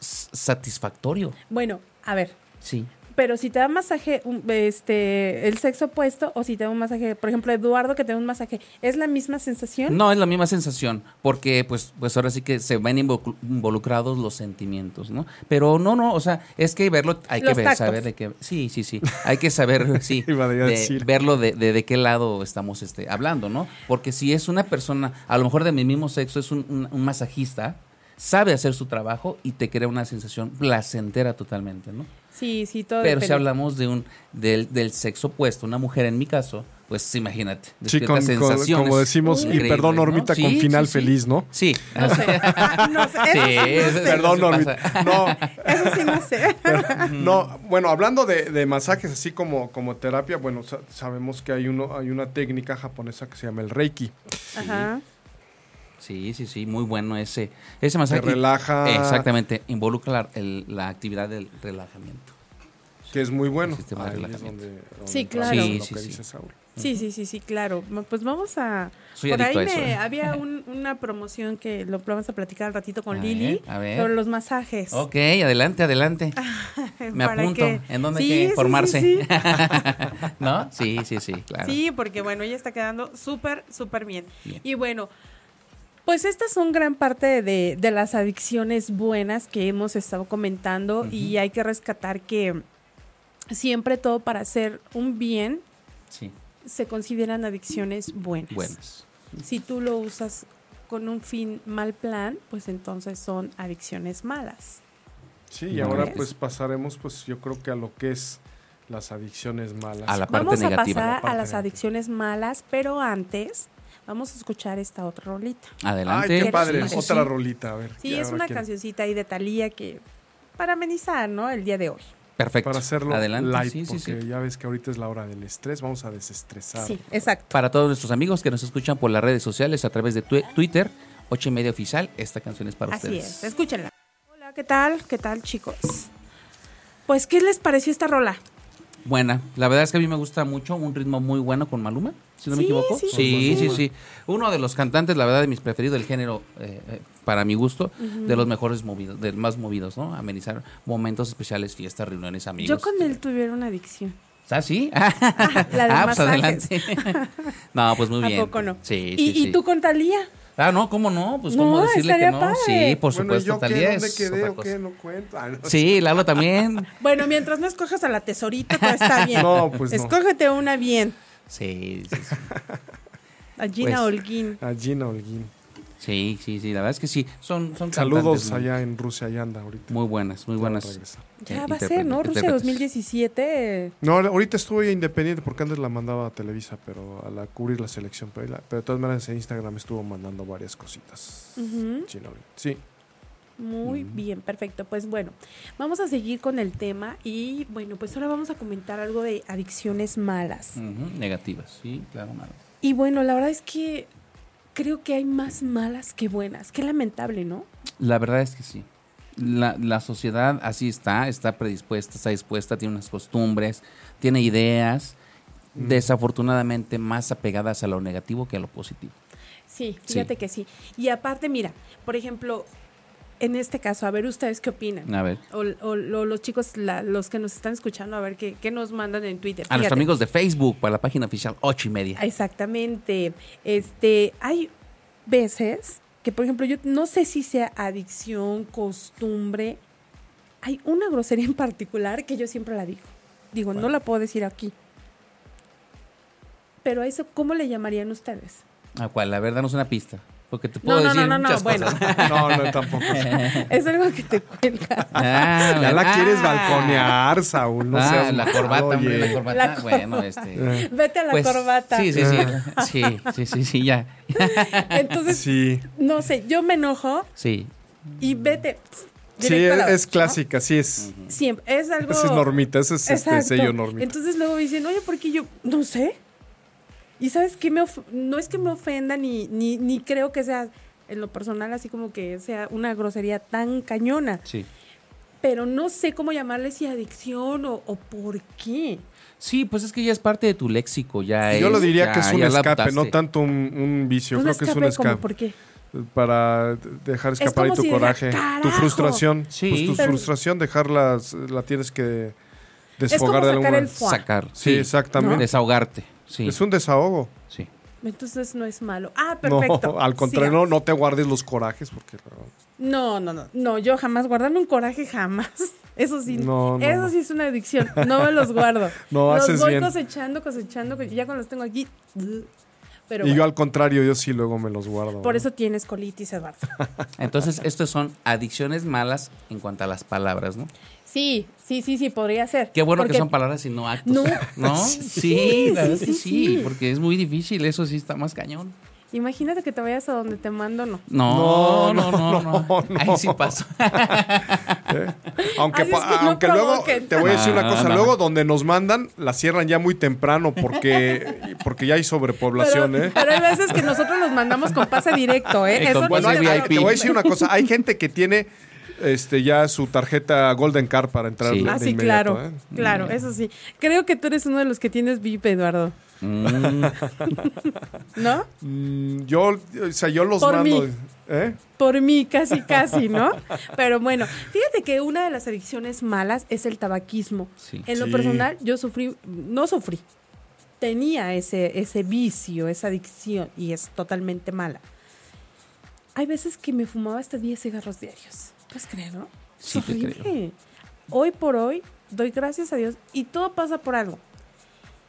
satisfactorio. Bueno, a ver, Sí. pero si te da masaje un- este el sexo opuesto o si te da un masaje, por ejemplo, Eduardo que te da un masaje, ¿es la misma sensación? No es la misma sensación, porque pues, pues ahora sí que se ven invo- involucrados los sentimientos, ¿no? Pero no, no, o sea, es que verlo, hay que ver, tactos. saber de qué, sí, sí, sí, hay que saber, sí, de- verlo de, de, de qué lado estamos este, hablando, ¿no? Porque si es una persona, a lo mejor de mi mismo sexo, es un, un- un masajista, sabe hacer su trabajo y te crea una sensación placentera totalmente, ¿no? Sí, sí, todo Pero si hablamos de un del, del sexo opuesto, una mujer en mi caso, pues imagínate, Sí, con- sensaciones como decimos, y perdón, ¿no? Normita, con sí, final sí. feliz, ¿no? Sí. No sé. No sé, eso sí, no eso- sé. Perdón, Normita. No, Eso sí no sé. no, bueno, hablando de, de masajes así como, como terapia, bueno, sa- sabemos que hay uno, hay una técnica japonesa que se llama el Reiki. Ajá. Sí, sí, sí, muy bueno ese ese Se masaje. relaja, Exactamente, involucra la, el- la actividad del relajamiento. que es muy bueno. El sistema de Ahí es relajamiento. donde- donde Sí, claro. Sí, lo sí, que sí. Sí, sí, sí, sí, claro. Pues vamos a... Soy Por ahí adicto a eso. me, ¿eh? había un- una promoción que lo vamos a platicar al ratito con A Lili ver, a ver. sobre los masajes. Ok, adelante, adelante. Me apunto. que- ¿En dónde Sí, hay que formarse? Sí, sí. ¿No? Sí, sí, sí, claro. Sí, porque bueno, ella está quedando súper, súper bien. Bien. Y bueno, pues estas son gran parte de, de las adicciones buenas que hemos estado comentando y hay que rescatar que siempre todo para hacer un bien Sí, se consideran adicciones buenas. buenas. Si tú lo usas con un fin mal plan, pues entonces son adicciones malas. Sí, y ahora es. pues pasaremos pues yo creo que a lo que es las adicciones malas. A la parte Vamos a pasar la a las negativa. adicciones malas, pero antes vamos a escuchar esta otra rolita. Adelante. Ay, qué padre, sí, otra sí. rolita, a ver. Sí, es una quiero- cancioncita ahí de Talía que para amenizar, ¿no? El día de hoy. Perfecto. Para hacerlo Adelante. light, sí, sí, porque sí. ya ves que ahorita es la hora del estrés, vamos a desestresar. Sí, exacto. Para todos nuestros amigos que nos escuchan por las redes sociales a través de Twitter, ocho y media oficial, esta canción es para Así ustedes. es, escúchenla. Hola, ¿qué tal? ¿Qué tal, chicos? Pues, ¿qué les pareció esta rola? Buena. La verdad es que a mí me gusta mucho, un ritmo muy bueno con Maluma, si no me equivoco. sí, Sí, sí, sí, sí. sí. Uno de los cantantes, la verdad, de mis preferidos del género, eh, eh, para mi gusto, de los mejores movidos, de los más movidos, ¿no? Amenizar momentos especiales, fiestas, reuniones, amigos. Yo con él tuviera una adicción. ¿Ah, sí? la de ah, pues masajes. adelante. no, pues muy ¿A bien. poco no? Sí, ¿Y, sí, sí. y tú con Talía? Ah, no, ¿cómo no? Pues No, cómo decirle que no. padre. Sí, por Bueno, ¿y supuesto. No cuento. Ah, no. Sí, Lalo también. Bueno, mientras no escojas a la tesorita, todo está bien. No, pues no. Escógete una bien. Sí, sí, sí. A Gina Pues, Holguín. A Gina Holguín. Sí, sí, sí, la verdad es que sí. Son, son Saludos muy- allá en Rusia, allá anda ahorita. Muy buenas, muy Ya buenas. Ya eh, va a ser, ¿no? Rusia 2017. No, ahorita estuve independiente porque antes la mandaba a Televisa, pero a la cubrir la selección. Pero, la- pero de todas maneras en Instagram estuvo mandando varias cositas. Gina Holguín. Sí. Muy bien, perfecto. Pues bueno, vamos a seguir con el tema y bueno, pues ahora vamos a comentar algo de adicciones malas. Negativas, sí, claro, malo. Y bueno, la verdad es que creo que hay más malas que buenas. Qué lamentable, ¿no? La verdad es que sí. La, la sociedad así está, está predispuesta, está dispuesta, tiene unas costumbres, tiene ideas, Mm. desafortunadamente más apegadas a lo negativo que a lo positivo. Sí, Sí. fíjate que sí. Y aparte, mira, por ejemplo, en este caso, a ver ustedes qué opinan. A ver. O, los chicos, los que nos están escuchando, a ver qué, qué nos mandan en Twitter. A nuestros amigos de Facebook, para la página oficial 8 y media. Exactamente. Este, hay veces que, por ejemplo, yo no sé si sea adicción, costumbre. Hay una grosería en particular que yo siempre la digo. Digo, no la puedo decir aquí. Pero a eso, ¿cómo le llamarían ustedes? ¿A cuál? La verdad no es una pista. Porque te puedo no, decir no, no, no, bueno. no, no, tampoco. es algo que te cuelga. Ah, ya la quieres balconear, Saúl. No ah, la corbata, hombre, la corbata. bueno, este. Vete a la pues, corbata. Sí, sí, sí. sí, sí, sí, sí, ya. Entonces, sí. no sé, yo me enojo. Sí. Y vete. Sí, es, clásica, sí es. Siempre, es algo. Esa es normita, ese es este sello normita. Entonces luego dicen, oye, ¿por qué yo? No sé. Y sabes qué, me no es que me ofenda ni, ni, ni creo que sea en lo personal así como que sea una grosería tan cañona. Sí. Pero no sé cómo llamarle si adicción o, por qué. Sí, pues es que ya es parte de tu léxico, ya Yo lo diría que es un escape, no tanto un, vicio, creo que es un escape. ¿Por qué? Para dejar escapar tu coraje, tu frustración. Sí. Pues tu frustración dejarla, la tienes que desfogar de alguna Sacar. Sí, exactamente. Desahogarte. Es un desahogo. Sí. Entonces no es malo. Ah, perfecto. No, al contrario, no, te guardes los corajes porque... No, no, no. No, yo jamás guardarme un coraje jamás. Eso sí, eso sí es una adicción. No me los guardo. no, los haces voy cosechando, cosechando, ya cuando los tengo aquí. Pero y yo al contrario, yo sí luego me los guardo. Por eso tienes colitis, Eduardo. Entonces, estos son adicciones malas en cuanto a las palabras, ¿no? Sí, sí, sí, sí, podría ser. Qué bueno que son palabras y no actos. No, Sí, sí, sí, porque es muy difícil, eso sí está más cañón. Imagínate que te vayas a donde te mando, no. No, no, no, no. Ahí sí paso. ¿Eh? Aunque, aunque luego, te voy a decir una cosa, luego donde nos mandan, la cierran ya muy temprano porque, porque ya hay sobrepoblación, pero, ¿eh? Pero hay veces que nosotros los mandamos con pase directo, ¿eh? Eso bueno, te voy a decir una cosa, hay gente que tiene este ya su tarjeta Golden Card para entrar sí. Ah, sí, claro. ¿eh? Claro, eso sí. Creo que tú eres uno de los que tienes VIP, Eduardo. Mm. ¿No? Mm, yo, o sea, yo los mando. ¿eh? Por mí, casi, casi, ¿no? Pero bueno, fíjate que una de las adicciones malas es el tabaquismo. En lo personal, yo sufrí, no sufrí, tenía ese, ese vicio, esa adicción, y es totalmente mala. Hay veces que me fumaba hasta 10 cigarros diarios. ¿Puedes creer, no? Sí, horrible. Hoy por hoy, doy gracias a Dios y todo pasa por algo.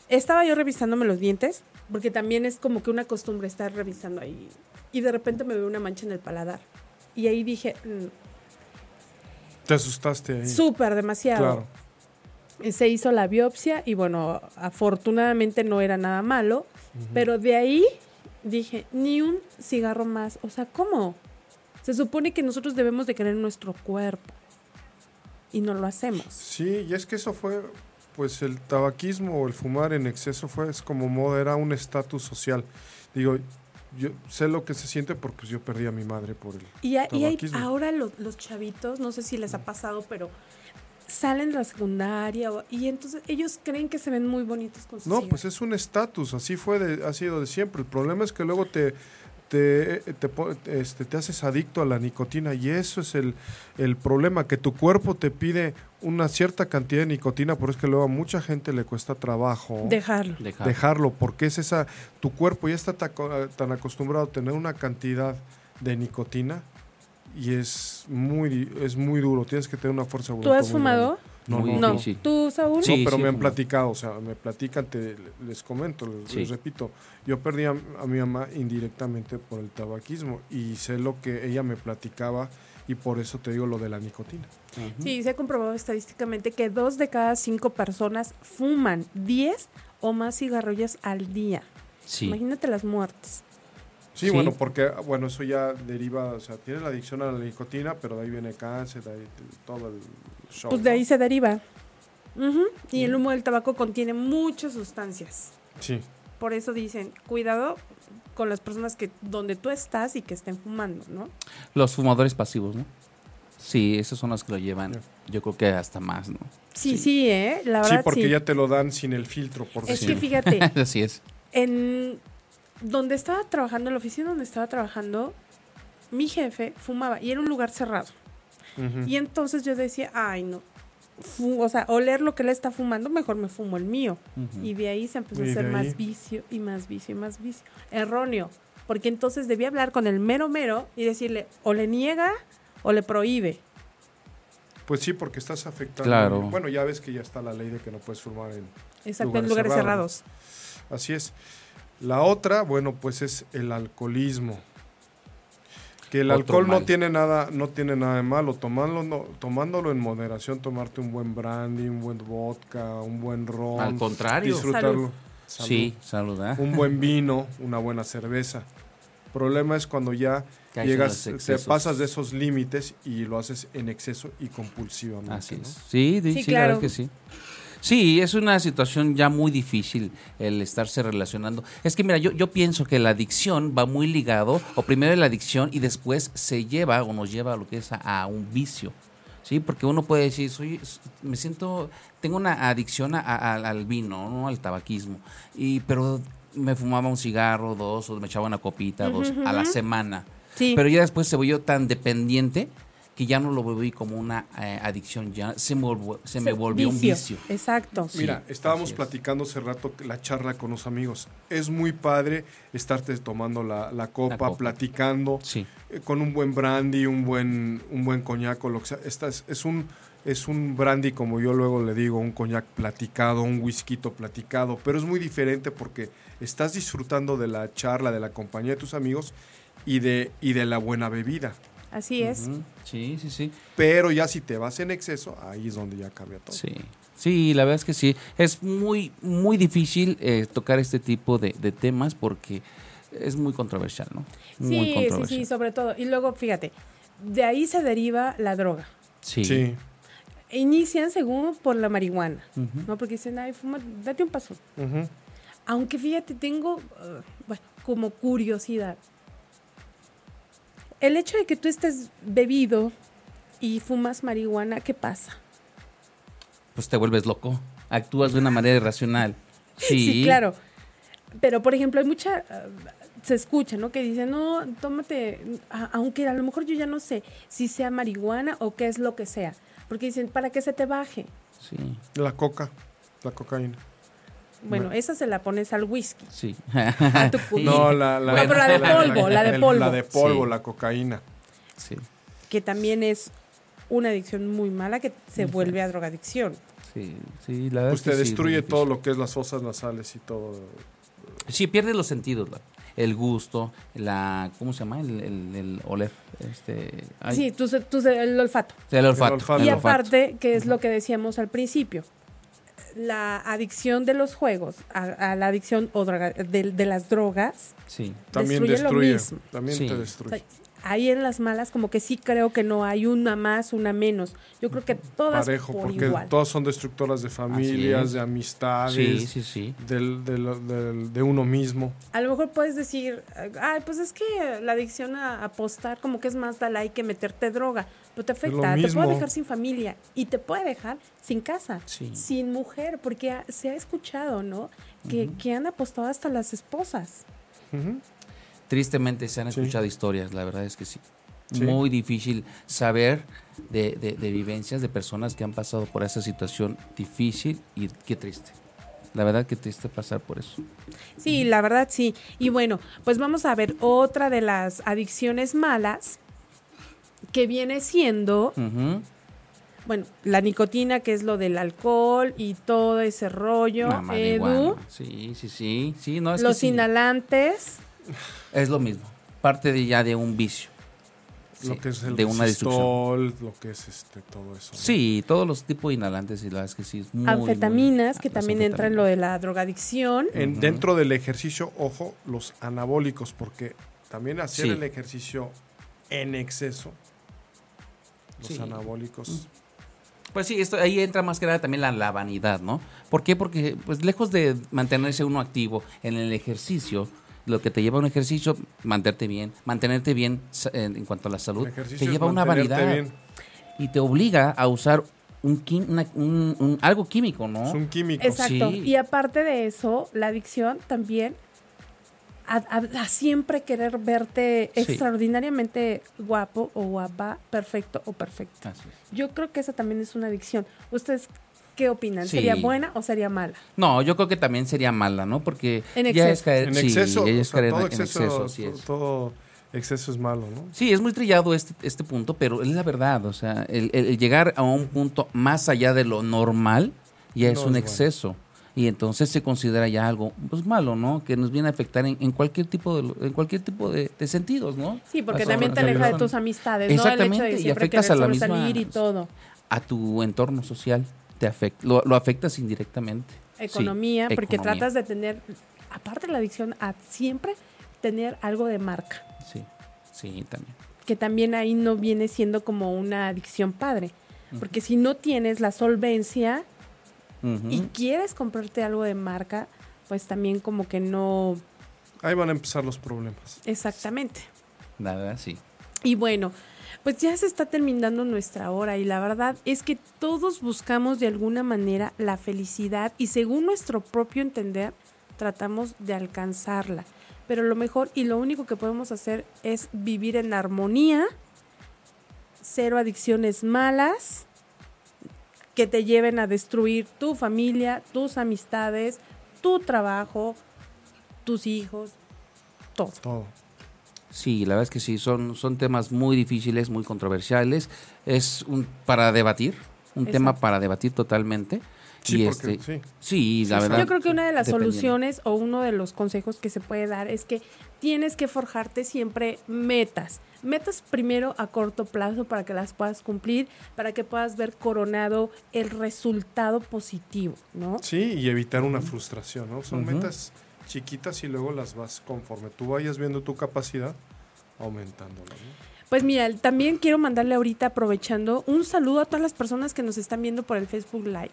Estaba yo revisándome los dientes, porque también es como que una costumbre estar revisando ahí. Y de repente me veo una mancha en el paladar. Y ahí dije. Mm, Te asustaste ahí. Súper, demasiado. Claro. Se hizo la biopsia y bueno, afortunadamente no era nada malo. Pero de ahí dije, ni un cigarro más. O sea, ¿cómo? Se supone que nosotros debemos de querer nuestro cuerpo y no lo hacemos. Sí, y es que eso fue, pues el tabaquismo o el fumar en exceso fue es como moda, era un estatus social. Digo, yo sé lo que se siente porque pues, yo perdí a mi madre por el y, tabaquismo. Y ahora los, chavitos, no sé si les ha pasado, pero salen de la secundaria y entonces ellos creen que se ven muy bonitos con sus No, pues es un estatus, así fue, de, ha sido de siempre. El problema es que luego te te, te, este, te haces adicto a la nicotina y eso es el, el, problema, que tu cuerpo te pide una cierta cantidad de nicotina, por es que luego a mucha gente le cuesta trabajo dejarlo. dejarlo, porque es esa, tu cuerpo ya está tan acostumbrado a tener una cantidad de nicotina y es muy, es muy duro, tienes que tener una fuerza ¿Tú has fumado? No, no, ¿Tú, Saúl? Sí, pero me han platicado, o sea, me platican, te, les comento, les, repito, yo perdí a, mi mamá indirectamente por el tabaquismo y sé lo que ella me platicaba y por eso te digo lo de la nicotina. Sí, se ha comprobado estadísticamente que dos de cada cinco personas fuman 10 o más cigarrillos al día. Imagínate las muertes. Sí, bueno, porque bueno, eso ya deriva, o sea, tienes la adicción a la nicotina, pero de ahí viene cáncer, de ahí todo el show. Pues de ahí se deriva. Y el humo del tabaco contiene muchas sustancias. Sí. Por eso dicen, cuidado con las personas que donde tú estás y que estén fumando, ¿no? Los fumadores pasivos, ¿no? Sí, esos son los que lo llevan. Yo creo que hasta más, ¿no? Sí, sí, ¿eh? La verdad, sí, porque ya te lo dan sin el filtro, por Es que fíjate. Así es. En donde estaba trabajando, en la oficina donde estaba trabajando, mi jefe fumaba y era un lugar cerrado. Y entonces yo decía, ay, no. o sea, oler lo que él está fumando, mejor me fumo el mío. Y de ahí se empezó a hacer más vicio y más vicio y más vicio. Erróneo. Porque entonces debía hablar con el mero mero y decirle, o le niega o le prohíbe. Pues sí, porque estás afectando. Claro. Bueno, ya ves que ya está la ley de que no puedes fumar en Exacto, en lugares cerrados. Así es. La otra, bueno, pues es el alcoholismo. Que el alcohol no tiene nada, no tiene nada de malo. Tomándolo, tomándolo en moderación, tomarte un buen brandy, un buen vodka, un buen ron. Al contrario. Disfrutarlo. Sí, salud. Un buen vino, una buena cerveza. El problema es cuando ya llegas, te pasas de esos límites y lo haces en exceso y compulsivamente. Así es. Sí, sí, claro. que sí. Sí, es una situación ya muy difícil el estarse relacionando. Es que mira, yo, yo pienso que la adicción va muy ligado, o primero la adicción y después se lleva o nos lleva a lo que es a, un vicio. Sí, porque uno puede decir, soy, me siento, tengo una adicción al vino, ¿no? al tabaquismo, y pero me fumaba un cigarro, dos, o me echaba una copita, dos, a la semana. Sí. Pero ya después se volvió tan dependiente que ya no lo volví como una eh, adicción, ya se me, se me volvió un vicio. Exacto. Mira, estábamos platicando hace rato la charla con los amigos. Es muy padre estarte tomando la, copa, platicando, eh, con un buen brandy, un buen, un buen coñac lo que sea. Esta es, un, es un brandy, como yo luego le digo, un coñac platicado, un whisky platicado, pero es muy diferente porque estás disfrutando de la charla, de la compañía de tus amigos y de, y de la buena bebida. Así es. Sí, sí, sí. Pero ya si te vas en exceso, ahí es donde ya cambia todo. Sí. Sí, la verdad es que sí. Es muy, muy difícil eh, tocar este tipo de, temas porque es muy controversial, ¿no? Muy sí, sí, sí, sobre todo. Y luego, fíjate, de ahí se deriva la droga. Sí. sí. Inician según por la marihuana, ¿no? Porque dicen, ay, fuma, date un paso. Aunque fíjate, tengo, uh, bueno, como curiosidad el hecho de que tú estés bebido y fumas marihuana, ¿qué pasa? Pues te vuelves loco, actúas de una manera irracional. Sí, claro. Pero, por ejemplo, hay mucha, se escucha, ¿no? Que dicen, no, tómate, aunque a lo mejor yo ya no sé si sea marihuana o qué es lo que sea. Porque dicen, para que se te baje. Sí. La coca, la cocaína. Bueno, esa se la pones al whisky. Sí. no, la, la, pero la de polvo, la, de polvo. La de polvo, la cocaína. Sí. Que también es una adicción muy mala que se vuelve a drogadicción. Sí, sí, la verdad Pues te destruye todo lo que es las fosas nasales y todo. Sí, pierde los sentidos, el gusto, la, ¿cómo se llama? El, el, oler. Este, sí, tu, el olfato. El olfato. Y aparte, que es lo que decíamos al principio, la adicción de los juegos a, la adicción o de, las drogas sí. también destruye, también te destruye ahí en las malas como que sí creo que no hay una más, una menos. Yo creo que todas Parejo, porque todas son destructoras de familias, de amistades, de uno mismo. A lo mejor puedes decir, ay, pues es que la adicción a apostar como que es más da like que meterte droga, pero te afecta, te puede dejar sin familia y te puede dejar sin casa, sin mujer, porque se ha escuchado, ¿no? Que, que han apostado hasta las esposas tristemente se han escuchado historias, la verdad es que sí. Muy difícil saber de, vivencias de personas que han pasado por esa situación difícil y qué triste. La verdad que triste pasar por eso. Sí, la verdad sí. Y bueno, pues vamos a ver otra de las adicciones malas que viene siendo, bueno, la nicotina, que es lo del alcohol y todo ese rollo. Edu. Sí, sí, sí. sí no, Los inhalantes. Es lo mismo, parte de ya de un vicio. Lo que es el de una destrucción. lo que es este, todo eso. Sí, todos los tipos de inhalantes y las que sí. Anfetaminas, que también entra en lo de la drogadicción. En, Dentro del ejercicio, ojo, los anabólicos, porque también hacer el ejercicio en exceso, los anabólicos. Mm. Pues sí, esto, ahí entra más que nada también la, la vanidad, ¿no? ¿Por qué? Porque pues lejos de mantenerse uno activo en el ejercicio, lo que te lleva a un ejercicio, mantenerte bien, mantenerte bien en, cuanto a la salud, te lleva a una vanidad y te obliga a usar un, un, algo químico, ¿no? Es un químico. Exacto. Y aparte de eso, la adicción también a, siempre querer verte extraordinariamente guapo o guapa, perfecto o perfecta. Yo creo que esa también es una adicción. ¿Ustedes qué opinan? ¿Sería buena o sería mala? No, yo creo que también sería mala, ¿no? Porque en exceso. ya es caer, en exceso, todo exceso, todo exceso es malo, ¿no? Sí, es muy trillado este, este punto, pero es la verdad, o sea, el, llegar a un punto más allá de lo normal ya es un exceso y entonces se considera ya algo pues malo, ¿no? Que nos viene a afectar en, cualquier tipo de en cualquier tipo de, sentidos, ¿no? Sí, porque también te aleja de tus amistades, ¿no? El hecho de y afectas a la misma y todo. a tu entorno social, te afecta, lo, afectas indirectamente. Economía, porque tratas de tener aparte de la adicción a siempre tener algo de marca. Sí. Sí, también. Que también ahí no viene siendo como una adicción padre, porque si no tienes la solvencia, y quieres comprarte algo de marca, pues también como que no... Ahí van a empezar los problemas. Exactamente. Nada, sí. Y bueno, pues ya se está terminando nuestra hora y la verdad es que todos buscamos de alguna manera la felicidad y según nuestro propio entender tratamos de alcanzarla. Pero lo mejor y lo único que podemos hacer es vivir en armonía, cero adicciones malas que te lleven a destruir tu familia, tus amistades, tu trabajo, tus hijos, todo. Todo. Sí, la verdad es que sí, son, son temas muy difíciles, muy controversiales. Es un para debatir, un tema para debatir totalmente. Sí, este, sí. sí. la verdad. Yo creo que una de las soluciones o uno de los consejos que se puede dar es que tienes que forjarte siempre metas metas primero a corto plazo para que las puedas cumplir, para que puedas ver coronado el resultado positivo, ¿no? Sí, y evitar una frustración, ¿no? Son metas chiquitas y luego las vas conforme tú vayas viendo tu capacidad aumentándola, ¿no? Pues mira, también quiero mandarle ahorita, aprovechando, un saludo a todas las personas que nos están viendo por el Facebook Live.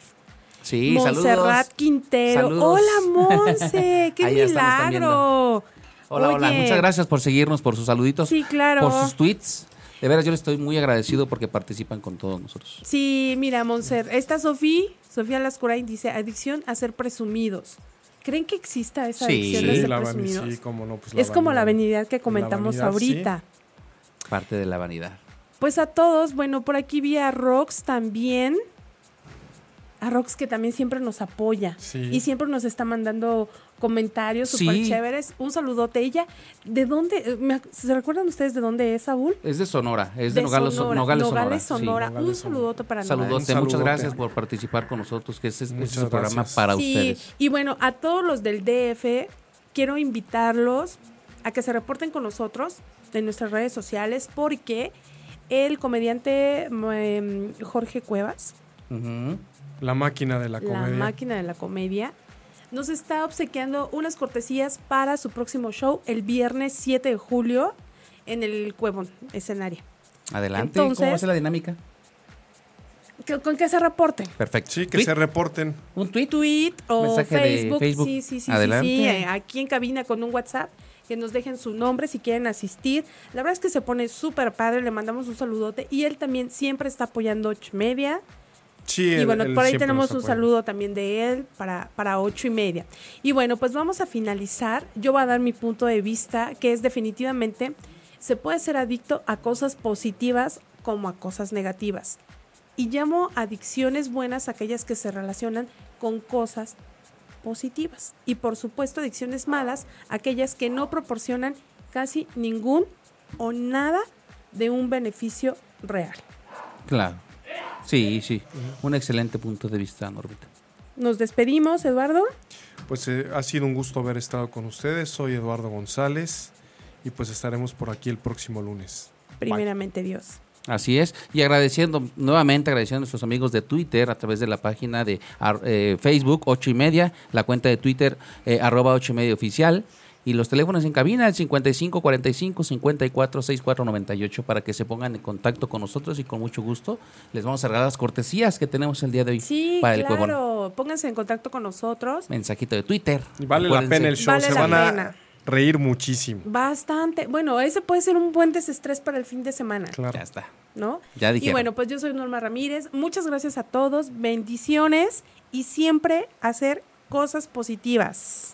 Sí, Montserrat Quintero. Hola, Monse, qué milagro. Hola, hola. Muchas gracias por seguirnos, por sus saluditos. Sí, claro. Por sus tweets. De veras, yo le estoy muy agradecido porque participan con todos nosotros. Sí, mira, Monser, esta Sofía, Sofía Lascurain dice, adicción a ser presumidos. ¿Creen que exista esa adicción a ser presumidos? Sí, cómo no, pues es como la vanidad que comentamos ahorita. Parte de la vanidad. Pues a todos, bueno, por aquí vi a Rox también a Rox que también siempre nos apoya y siempre nos está mandando comentarios súper chéveres. Un saludote. Ella, ¿de dónde? ¿Se recuerdan ustedes de dónde es, Saúl? Es de Sonora, es de, Nogales, Sonora. Nogales, Sonora. un saludote para Saludote, muchas gracias por participar con nosotros, que este es, este programa para ustedes. Y bueno, a todos los del DF, quiero invitarlos a que se reporten con nosotros en nuestras redes sociales porque el comediante em, Jorge Cuevas la máquina de la comedia. La máquina de la comedia. Nos está obsequiando unas cortesías para su próximo show el viernes 7 de julio en el Cuevón escenario. Adelante, ¿cómo va a ser la dinámica? con que se reporten. Perfecto. Sí, que se reporten. Un tweet, tweet o Facebook. Sí, sí, sí, Adelante. sí, eh, aquí en cabina con un WhatsApp que nos dejen su nombre si quieren asistir. La verdad es que se pone súper padre, le mandamos un saludote y él también siempre está apoyando ocho y bueno, por ahí tenemos un saludo también de él para, para ocho y media. Y bueno, pues vamos a finalizar. Yo voy a dar mi punto de vista, que es definitivamente, se puede ser adicto a cosas positivas como a cosas negativas. Y llamo adicciones buenas aquellas que se relacionan con cosas positivas. Y por supuesto, adicciones malas, aquellas que no proporcionan casi ningún o nada de un beneficio real. Claro. Sí, sí. Un excelente punto de vista, Norbita. Nos despedimos, Eduardo. Pues eh, ha sido un gusto haber estado con ustedes. Soy Eduardo González y pues estaremos por aquí el próximo lunes. Primeramente Dios. Así es, y agradeciendo, nuevamente agradeciendo a nuestros amigos de Twitter a través de la página de eh, Facebook, ocho y media, la cuenta de Twitter, eh, arroba ocho y media oficial, y los teléfonos en cabina, el 55 45 54 64 98, para que se pongan en contacto con nosotros y con mucho gusto les vamos a regalar las cortesías que tenemos el día de hoy. Sí, para claro. Pónganse en contacto con nosotros. Mensajito de Twitter. vale la pena el show, se van a reír muchísimo. Bastante. Bueno, ese puede ser un buen desestrés para el fin de semana. Claro. Ya está. ¿No? Ya dije. Y bueno, pues yo soy Norma Ramírez. Muchas gracias a todos. Bendiciones y siempre hacer cosas positivas.